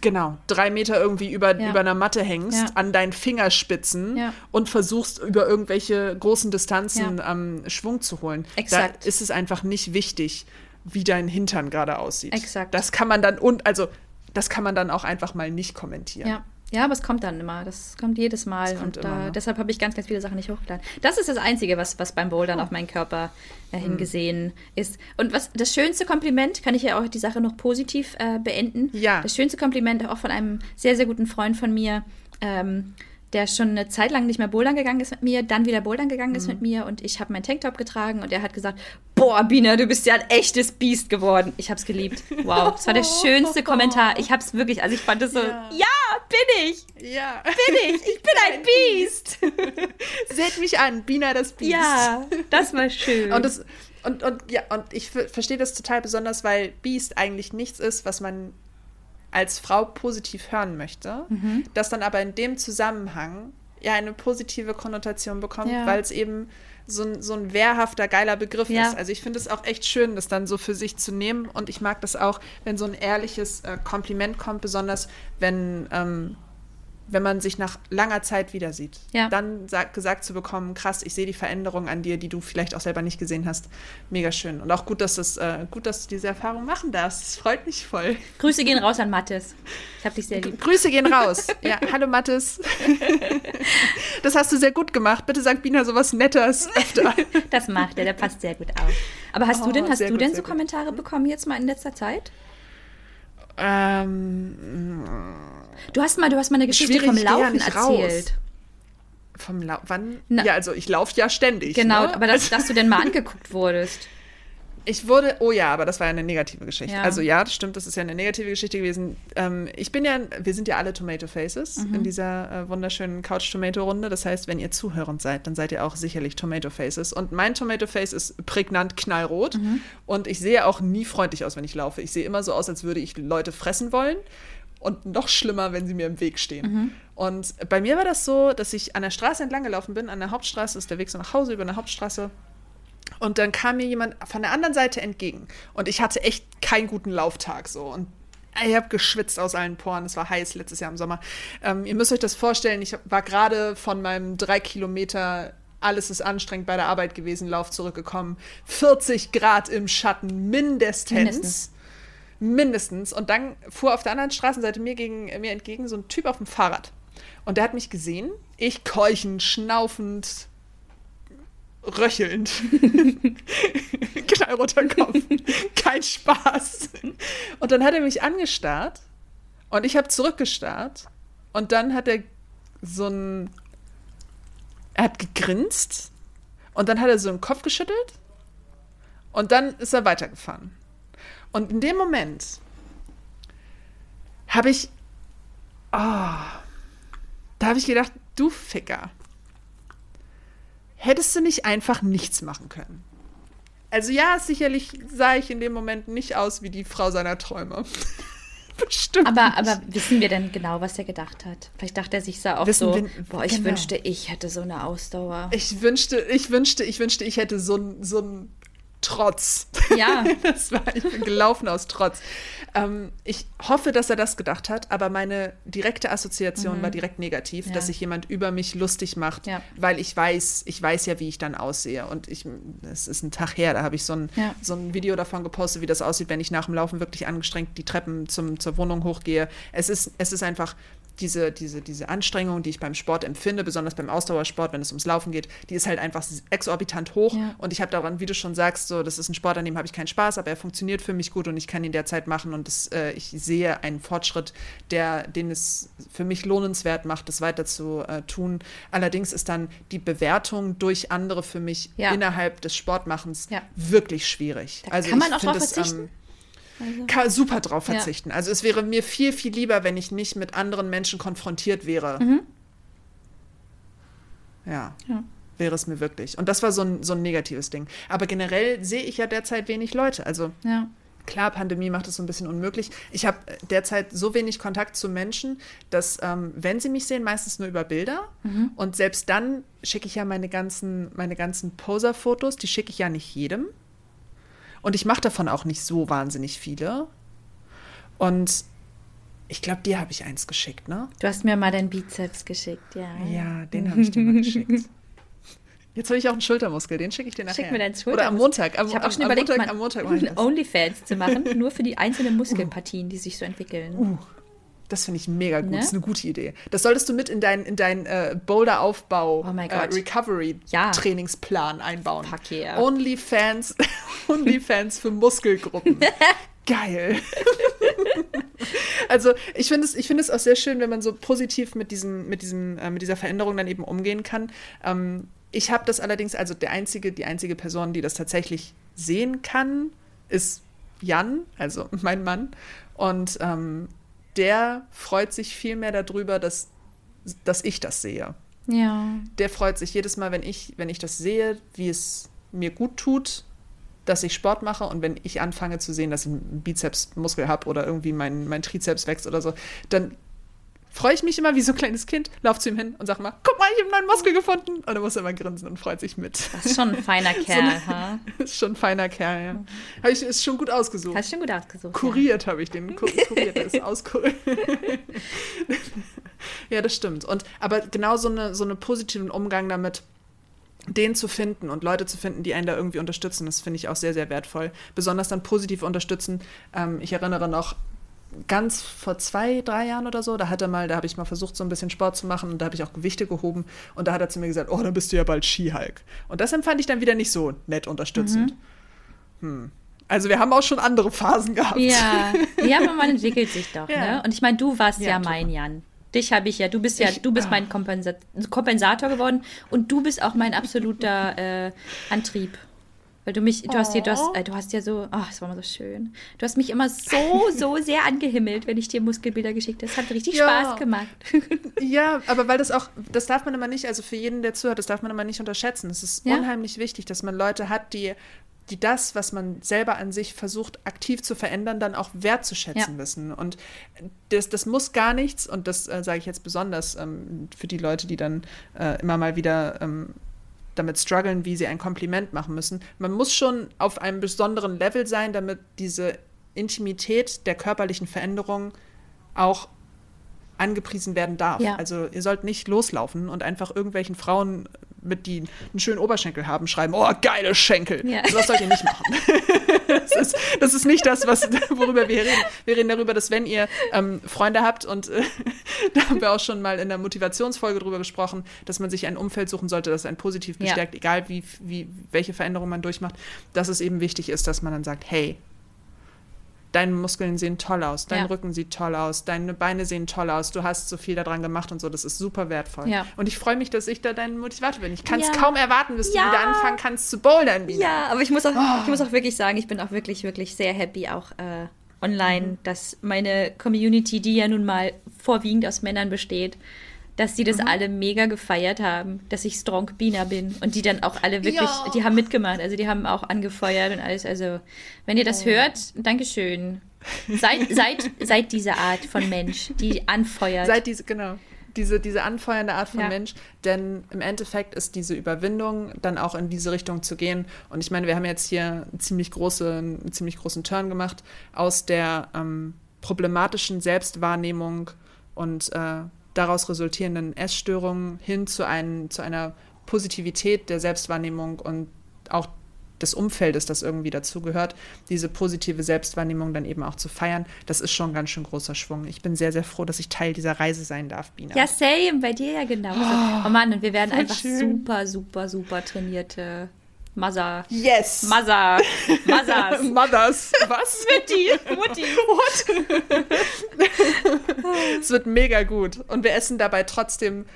genau drei Meter irgendwie über, ja. über einer Matte hängst, an deinen Fingerspitzen und versuchst über irgendwelche großen Distanzen ähm, Schwung zu holen. Exakt. Da ist es einfach nicht wichtig, wie dein Hintern gerade aussieht. Exakt. Das kann man dann und also das kann man dann auch einfach mal nicht kommentieren. Ja. Ja, aber es kommt dann immer. Das kommt jedes Mal. Kommt und immer, äh, ne? deshalb habe ich ganz, ganz viele Sachen nicht hochgeladen. Das ist das Einzige, was, was beim Bouldern oh. auf meinen Körper äh, hingesehen mhm. ist. Und was das schönste Kompliment, kann ich ja auch die Sache noch positiv äh, beenden. Ja. Das schönste Kompliment auch von einem sehr, sehr guten Freund von mir. Ähm, der schon eine Zeit lang nicht mehr bouldern gegangen ist mit mir, dann wieder bouldern gegangen ist mhm. mit mir und ich habe meinen Tanktop getragen und er hat gesagt, boah, Bina, du bist ja ein echtes Biest geworden. Ich habe es geliebt. Wow, das war der schönste Kommentar. Ich habe es wirklich, also ich fand es so, ja. ja, bin ich. Ja. Bin ich. Ich bin ein Biest. Seht mich an, Bina das Biest. Ja, das war schön. Und das und, und ja, und ich verstehe das total besonders, weil Beast eigentlich nichts ist, was man als Frau positiv hören möchte, mhm. das dann aber in dem Zusammenhang ja eine positive Konnotation bekommt, ja. weil es eben so ein, so ein wehrhafter, geiler Begriff ja. ist. Also ich finde es auch echt schön, das dann so für sich zu nehmen und ich mag das auch, wenn so ein ehrliches äh, Kompliment kommt, besonders wenn ähm, wenn man sich nach langer Zeit wieder sieht, ja. dann sag, gesagt zu bekommen, krass, ich sehe die Veränderung an dir, die du vielleicht auch selber nicht gesehen hast, mega schön. Und auch gut, dass, das, äh, gut, dass du diese Erfahrung machen darfst. Das freut mich voll. Grüße gehen raus an Mathis. Ich habe dich sehr lieb. Grüße gehen raus. Ja, hallo Mathis. Das hast du sehr gut gemacht. Bitte sag Bina sowas Nettes öfter. Das macht er, der passt sehr gut auf. Aber hast oh, du denn, hast du gut, denn so Kommentare bekommen jetzt mal in letzter Zeit? Ähm, du hast mal, du hast mal eine Geschichte vom Laufen ja erzählt. Raus. Vom Laufen? Wann? Na, ja, also ich laufe ja ständig. Genau, ne? aber dass, dass du denn mal angeguckt wurdest. Ich wurde, oh ja, aber das war ja eine negative Geschichte. Ja. Also ja, das stimmt, das ist ja eine negative Geschichte gewesen. Ähm, ich bin ja, wir sind ja alle Tomato Faces mhm. in dieser äh, wunderschönen Couch-Tomato-Runde. Das heißt, wenn ihr zuhörend seid, dann seid ihr auch sicherlich Tomato Faces. Und mein Tomato Face ist prägnant knallrot. Mhm. Und ich sehe auch nie freundlich aus, wenn ich laufe. Ich sehe immer so aus, als würde ich Leute fressen wollen. Und noch schlimmer, wenn sie mir im Weg stehen. Mhm. Und bei mir war das so, dass ich an der Straße entlang gelaufen bin. An der Hauptstraße ist der Weg so nach Hause über eine Hauptstraße. Und dann kam mir jemand von der anderen Seite entgegen. Und ich hatte echt keinen guten Lauftag so. Und ich habe geschwitzt aus allen Poren. Es war heiß letztes Jahr im Sommer. Ähm, ihr müsst euch das vorstellen, ich war gerade von meinem drei Kilometer alles ist anstrengend bei der Arbeit gewesen, Lauf zurückgekommen. 40 Grad im Schatten, mindestens. Mindestens. Mindestens. Und dann fuhr auf der anderen Straßenseite mir, gegen, mir entgegen so ein Typ auf dem Fahrrad. Und der hat mich gesehen. Ich keuchend, schnaufend, röchelnd. Knallroter Kopf. Kein Spaß. Und dann hat er mich angestarrt und ich habe zurückgestarrt und dann hat er so ein. Er hat gegrinst und dann hat er so einen Kopf geschüttelt und dann ist er weitergefahren. Und in dem Moment habe ich. Oh, da habe ich gedacht, du Ficker hättest du nicht einfach nichts machen können? Also ja, sicherlich sah ich in dem Moment nicht aus wie die Frau seiner Träume. Bestimmt. Aber, aber wissen wir denn genau, was er gedacht hat? Vielleicht dachte er sich so auch wissen so, wir, boah, ich genau. wünschte, ich hätte so eine Ausdauer. Ich wünschte, ich wünschte, ich wünschte, ich hätte so, so ein Trotz. Ja. das war, ich bin gelaufen aus Trotz. Ähm, ich hoffe, dass er das gedacht hat, aber meine direkte Assoziation mhm. war direkt negativ, ja. dass sich jemand über mich lustig macht, ja. weil ich weiß, ich weiß ja, wie ich dann aussehe. Und ich, es ist ein Tag her, da habe ich so ein, ja. so ein Video davon gepostet, wie das aussieht, wenn ich nach dem Laufen wirklich angestrengt die Treppen zum, zur Wohnung hochgehe. Es ist, es ist einfach diese, diese, diese Anstrengung, die ich beim Sport empfinde, besonders beim Ausdauersport, wenn es ums Laufen geht, die ist halt einfach exorbitant hoch. Ja. Und ich habe daran, wie du schon sagst, so, das ist ein Sport, an dem habe ich keinen Spaß, aber er funktioniert für mich gut und ich kann ihn derzeit machen und das, äh, ich sehe einen Fortschritt, der, den es für mich lohnenswert macht, das weiter zu äh, tun. Allerdings ist dann die Bewertung durch andere für mich ja. innerhalb des Sportmachens ja. wirklich schwierig. Da also kann man auch drauf verzichten? Ähm, also. Super drauf verzichten. Ja. Also es wäre mir viel, viel lieber, wenn ich nicht mit anderen Menschen konfrontiert wäre. Mhm. Ja. ja. Wäre es mir wirklich. Und das war so ein, so ein negatives Ding. Aber generell sehe ich ja derzeit wenig Leute. Also ja. Klar, Pandemie macht es so ein bisschen unmöglich. Ich habe derzeit so wenig Kontakt zu Menschen, dass, ähm, wenn sie mich sehen, meistens nur über Bilder. Mhm. Und selbst dann schicke ich ja meine ganzen, meine ganzen Poser-Fotos, die schicke ich ja nicht jedem. Und ich mache davon auch nicht so wahnsinnig viele. Und ich glaube, dir habe ich eins geschickt, ne? Du hast mir mal deinen Bizeps geschickt, ja. Ja, den habe ich dir mal geschickt. Jetzt habe ich auch einen Schultermuskel, den schicke ich dir nachher. Schick mir deinen Schultermuskel. Oder am Montag. Am, ich habe auch schon am, überlegt, Montag, am Montag Onlyfans zu machen, nur für die einzelnen Muskelpartien, die sich so entwickeln. Uh. Das finde ich mega gut. Ne? Das ist eine gute Idee. Das solltest du mit in deinen in dein, äh, Boulder-Aufbau oh äh, ja. einbauen. Fuck yeah. Only Fans, Only Fans für Muskelgruppen. Geil. also ich finde es, find es auch sehr schön, wenn man so positiv mit, diesem, mit, diesem, äh, mit dieser Veränderung dann eben umgehen kann. Ähm, ich habe das allerdings, also der einzige, die einzige Person, die das tatsächlich sehen kann, ist Jan, also mein Mann. Und ähm, der freut sich viel mehr darüber, dass, dass ich das sehe. Ja. Der freut sich jedes Mal, wenn ich, wenn ich das sehe, wie es mir gut tut, dass ich Sport mache und wenn ich anfange zu sehen, dass ich einen Bizepsmuskel habe oder irgendwie mein, mein Trizeps wächst oder so, dann freue ich mich immer wie so ein kleines Kind, laufe zu ihm hin und sage mal, guck mal, ich habe einen neuen Muskel gefunden. Und dann muss er immer grinsen und freut sich mit. Das ist schon ein feiner Kerl, so ha? Ist schon ein feiner Kerl, ja. Habe ich, ist schon gut ausgesucht. Hast schon gut ausgesucht. Kuriert ja. habe ich den. Kur kuriert, ist auskuriert. ja, das stimmt. Und, aber genau so, eine, so einen positiven Umgang damit, den zu finden und Leute zu finden, die einen da irgendwie unterstützen, das finde ich auch sehr, sehr wertvoll. Besonders dann positiv unterstützen. Ähm, ich erinnere noch, ganz vor zwei, drei Jahren oder so, da hat er mal, da habe ich mal versucht, so ein bisschen Sport zu machen und da habe ich auch Gewichte gehoben und da hat er zu mir gesagt, oh, dann bist du ja bald Skihulk. Und das empfand ich dann wieder nicht so nett unterstützend. Mhm. Hm. Also wir haben auch schon andere Phasen gehabt. Ja, ja aber man entwickelt sich doch. Ja. Ne? Und ich meine, du warst ja, ja mein Jan. Dich habe ich ja. Du bist ja, ich, du bist ah. mein Kompensa Kompensator geworden und du bist auch mein absoluter äh, Antrieb. Weil du mich, du oh. hast dir, du hast, äh, du hast ja so, ach, oh, das war mal so schön. Du hast mich immer so, so sehr angehimmelt, wenn ich dir Muskelbilder geschickt habe. Das hat richtig ja. Spaß gemacht. ja, aber weil das auch, das darf man immer nicht, also für jeden, der zuhört, das darf man immer nicht unterschätzen. Es ist ja. unheimlich wichtig, dass man Leute hat, die die das, was man selber an sich versucht, aktiv zu verändern, dann auch wertzuschätzen ja. wissen. Und das, das muss gar nichts, und das äh, sage ich jetzt besonders ähm, für die Leute, die dann äh, immer mal wieder ähm, damit strugglen, wie sie ein Kompliment machen müssen. Man muss schon auf einem besonderen Level sein, damit diese Intimität der körperlichen Veränderung auch angepriesen werden darf. Ja. Also ihr sollt nicht loslaufen und einfach irgendwelchen Frauen mit die einen schönen Oberschenkel haben, schreiben, oh, geile Schenkel. Ja. Also das sollt ihr nicht machen. das, ist, das ist nicht das, was, worüber wir reden. Wir reden darüber, dass wenn ihr ähm, Freunde habt und äh, da haben wir auch schon mal in der Motivationsfolge drüber gesprochen, dass man sich ein Umfeld suchen sollte, das einen positiv bestärkt, ja. egal wie, wie, welche Veränderung man durchmacht, dass es eben wichtig ist, dass man dann sagt, hey, deine Muskeln sehen toll aus, dein ja. Rücken sieht toll aus, deine Beine sehen toll aus, du hast so viel daran gemacht und so, das ist super wertvoll. Ja. Und ich freue mich, dass ich da dein Motivator bin. Ich kann es ja. kaum erwarten, bis du wieder anfangen kannst zu bouldern. Wieder. Ja, aber ich muss, auch, oh. ich muss auch wirklich sagen, ich bin auch wirklich, wirklich sehr happy, auch äh, online, mhm. dass meine Community, die ja nun mal vorwiegend aus Männern besteht, dass die das mhm. alle mega gefeiert haben, dass ich Strong Bina bin und die dann auch alle wirklich, ja. die haben mitgemacht, also die haben auch angefeuert und alles. Also, wenn ihr das oh. hört, Dankeschön. Seid, seid, seid diese Art von Mensch, die anfeuert. Seid diese, genau. Diese, diese anfeuernde Art von ja. Mensch, denn im Endeffekt ist diese Überwindung, dann auch in diese Richtung zu gehen. Und ich meine, wir haben jetzt hier einen ziemlich, große, einen ziemlich großen Turn gemacht aus der ähm, problematischen Selbstwahrnehmung und äh, daraus resultierenden Essstörungen hin zu, ein, zu einer Positivität der Selbstwahrnehmung und auch des Umfeldes, das irgendwie dazugehört, diese positive Selbstwahrnehmung dann eben auch zu feiern, das ist schon ein ganz schön großer Schwung. Ich bin sehr, sehr froh, dass ich Teil dieser Reise sein darf, Bina. Ja, same, bei dir ja genauso. Oh, oh Mann, und wir werden einfach schön. super, super, super trainierte Mother. Yes. Mother. Mothers. Mothers. Was? Mutti. Mutti. What? es wird mega gut. Und wir essen dabei trotzdem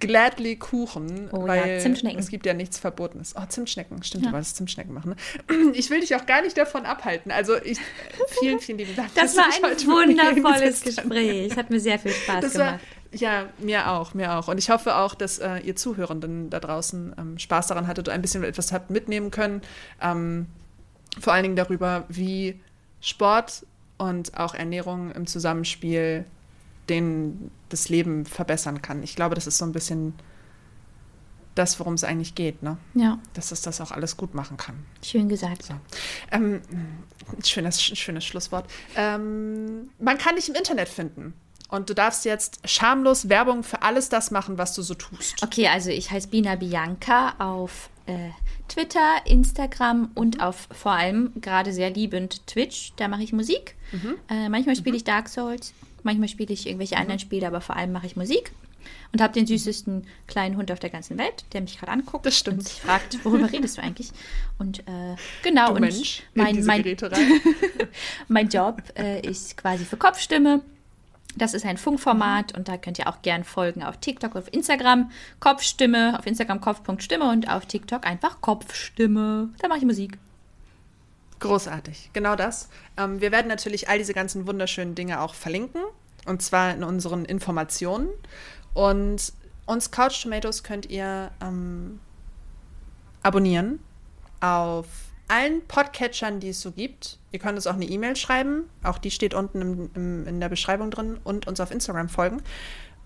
gladly Kuchen, oh, weil ja. es gibt ja nichts Verbotenes. Oh, Zimtschnecken. Stimmt, ja. du wolltest Zimtschnecken machen. Ne? Ich will dich auch gar nicht davon abhalten. Also ich, vielen, vielen lieben Dank. Das war ein wundervolles Gespräch. Es hat mir sehr viel Spaß das gemacht. War, ja, mir auch, mir auch. Und ich hoffe auch, dass äh, ihr Zuhörenden da draußen ähm, Spaß daran hattet und ein bisschen etwas habt mitnehmen können. Ähm, vor allen Dingen darüber, wie Sport und auch Ernährung im Zusammenspiel den, das Leben verbessern kann. Ich glaube, das ist so ein bisschen das, worum es eigentlich geht, ne? Ja. Dass es das auch alles gut machen kann. Schön gesagt. So. Ähm, schönes, schönes Schlusswort. Ähm, man kann dich im Internet finden. Und du darfst jetzt schamlos Werbung für alles das machen, was du so tust. Okay, also ich heiße Bina Bianca auf äh, Twitter, Instagram und mhm. auf vor allem gerade sehr liebend Twitch. Da mache ich Musik. Mhm. Äh, manchmal spiele mhm. ich Dark Souls. Manchmal spiele ich irgendwelche anderen Spiele, aber vor allem mache ich Musik. Und habe den süßesten kleinen Hund auf der ganzen Welt, der mich gerade anguckt. Das stimmt. Und sich fragt, worüber redest du eigentlich? Und äh, genau, Du und Mensch, in mein, mein, mein Job äh, ist quasi für Kopfstimme. Das ist ein Funkformat und da könnt ihr auch gern folgen auf TikTok, auf Instagram Kopfstimme, auf Instagram Kopf.stimme und auf TikTok einfach Kopfstimme. Da mache ich Musik. Großartig, genau das. Ähm, wir werden natürlich all diese ganzen wunderschönen Dinge auch verlinken. Und zwar in unseren Informationen. Und uns Couch Tomatoes könnt ihr ähm, abonnieren auf allen Podcatchern, die es so gibt. Ihr könnt uns auch eine E-Mail schreiben. Auch die steht unten im, im, in der Beschreibung drin. Und uns auf Instagram folgen.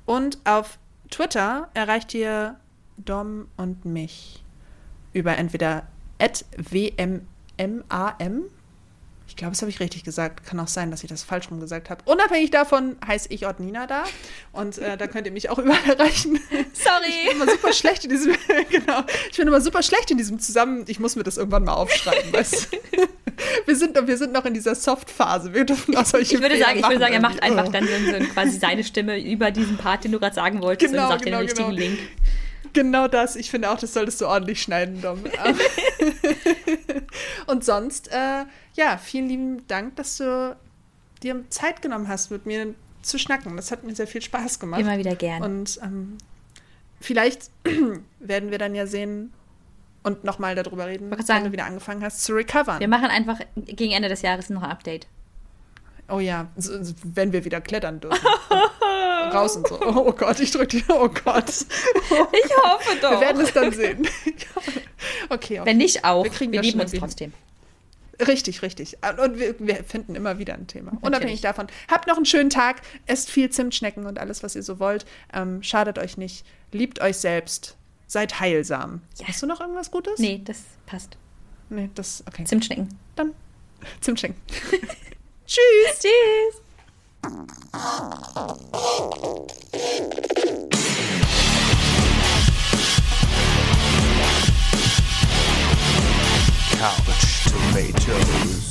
Und auf Twitter erreicht ihr Dom und mich über entweder WMMAM. Ich glaube, das habe ich richtig gesagt. Kann auch sein, dass ich das falsch rum gesagt habe. Unabhängig davon heiße ich Ordnina da. Und äh, da könnt ihr mich auch überall erreichen. Ich bin Sorry. immer super schlecht in diesem, genau. Ich bin immer super schlecht in diesem Zusammen. Ich muss mir das irgendwann mal aufschreiben. Weißt? wir, sind, wir sind noch in dieser Soft-Phase. Wir dürfen auch solche Ich würde Fehler sagen, ich würde sagen, er macht irgendwie. einfach dann so, so quasi seine Stimme über diesen Part, den du gerade sagen wolltest Genau, und sagt genau, den richtigen genau. Link. Genau das. Ich finde auch, das solltest du ordentlich schneiden, Dom. Und sonst, äh, ja, vielen lieben Dank, dass du dir Zeit genommen hast, mit mir zu schnacken. Das hat mir sehr viel Spaß gemacht. Immer wieder gern. Und ähm, vielleicht werden wir dann ja sehen und nochmal darüber reden, wenn sagen. du wieder angefangen hast zu recovern. Wir machen einfach gegen Ende des Jahres noch ein Update. Oh ja, so, wenn wir wieder klettern dürfen. Raus und so. Oh Gott, ich drücke die. Oh Gott. Ich hoffe doch. Wir werden es dann sehen. okay, okay. Wenn nicht auch. Wir kriegen wir lieben uns trotzdem. Richtig, richtig. Und wir, wir finden immer wieder ein Thema. Unabhängig Natürlich. davon. Habt noch einen schönen Tag, esst viel Zimtschnecken und alles, was ihr so wollt. Ähm, schadet euch nicht. Liebt euch selbst. Seid heilsam. Ja. Hast du noch irgendwas Gutes? Nee, das passt. Nee, das, okay. Zimtschnecken. Dann Zimtschnecken. Tschüss. Tschüss. Couch tomatoes.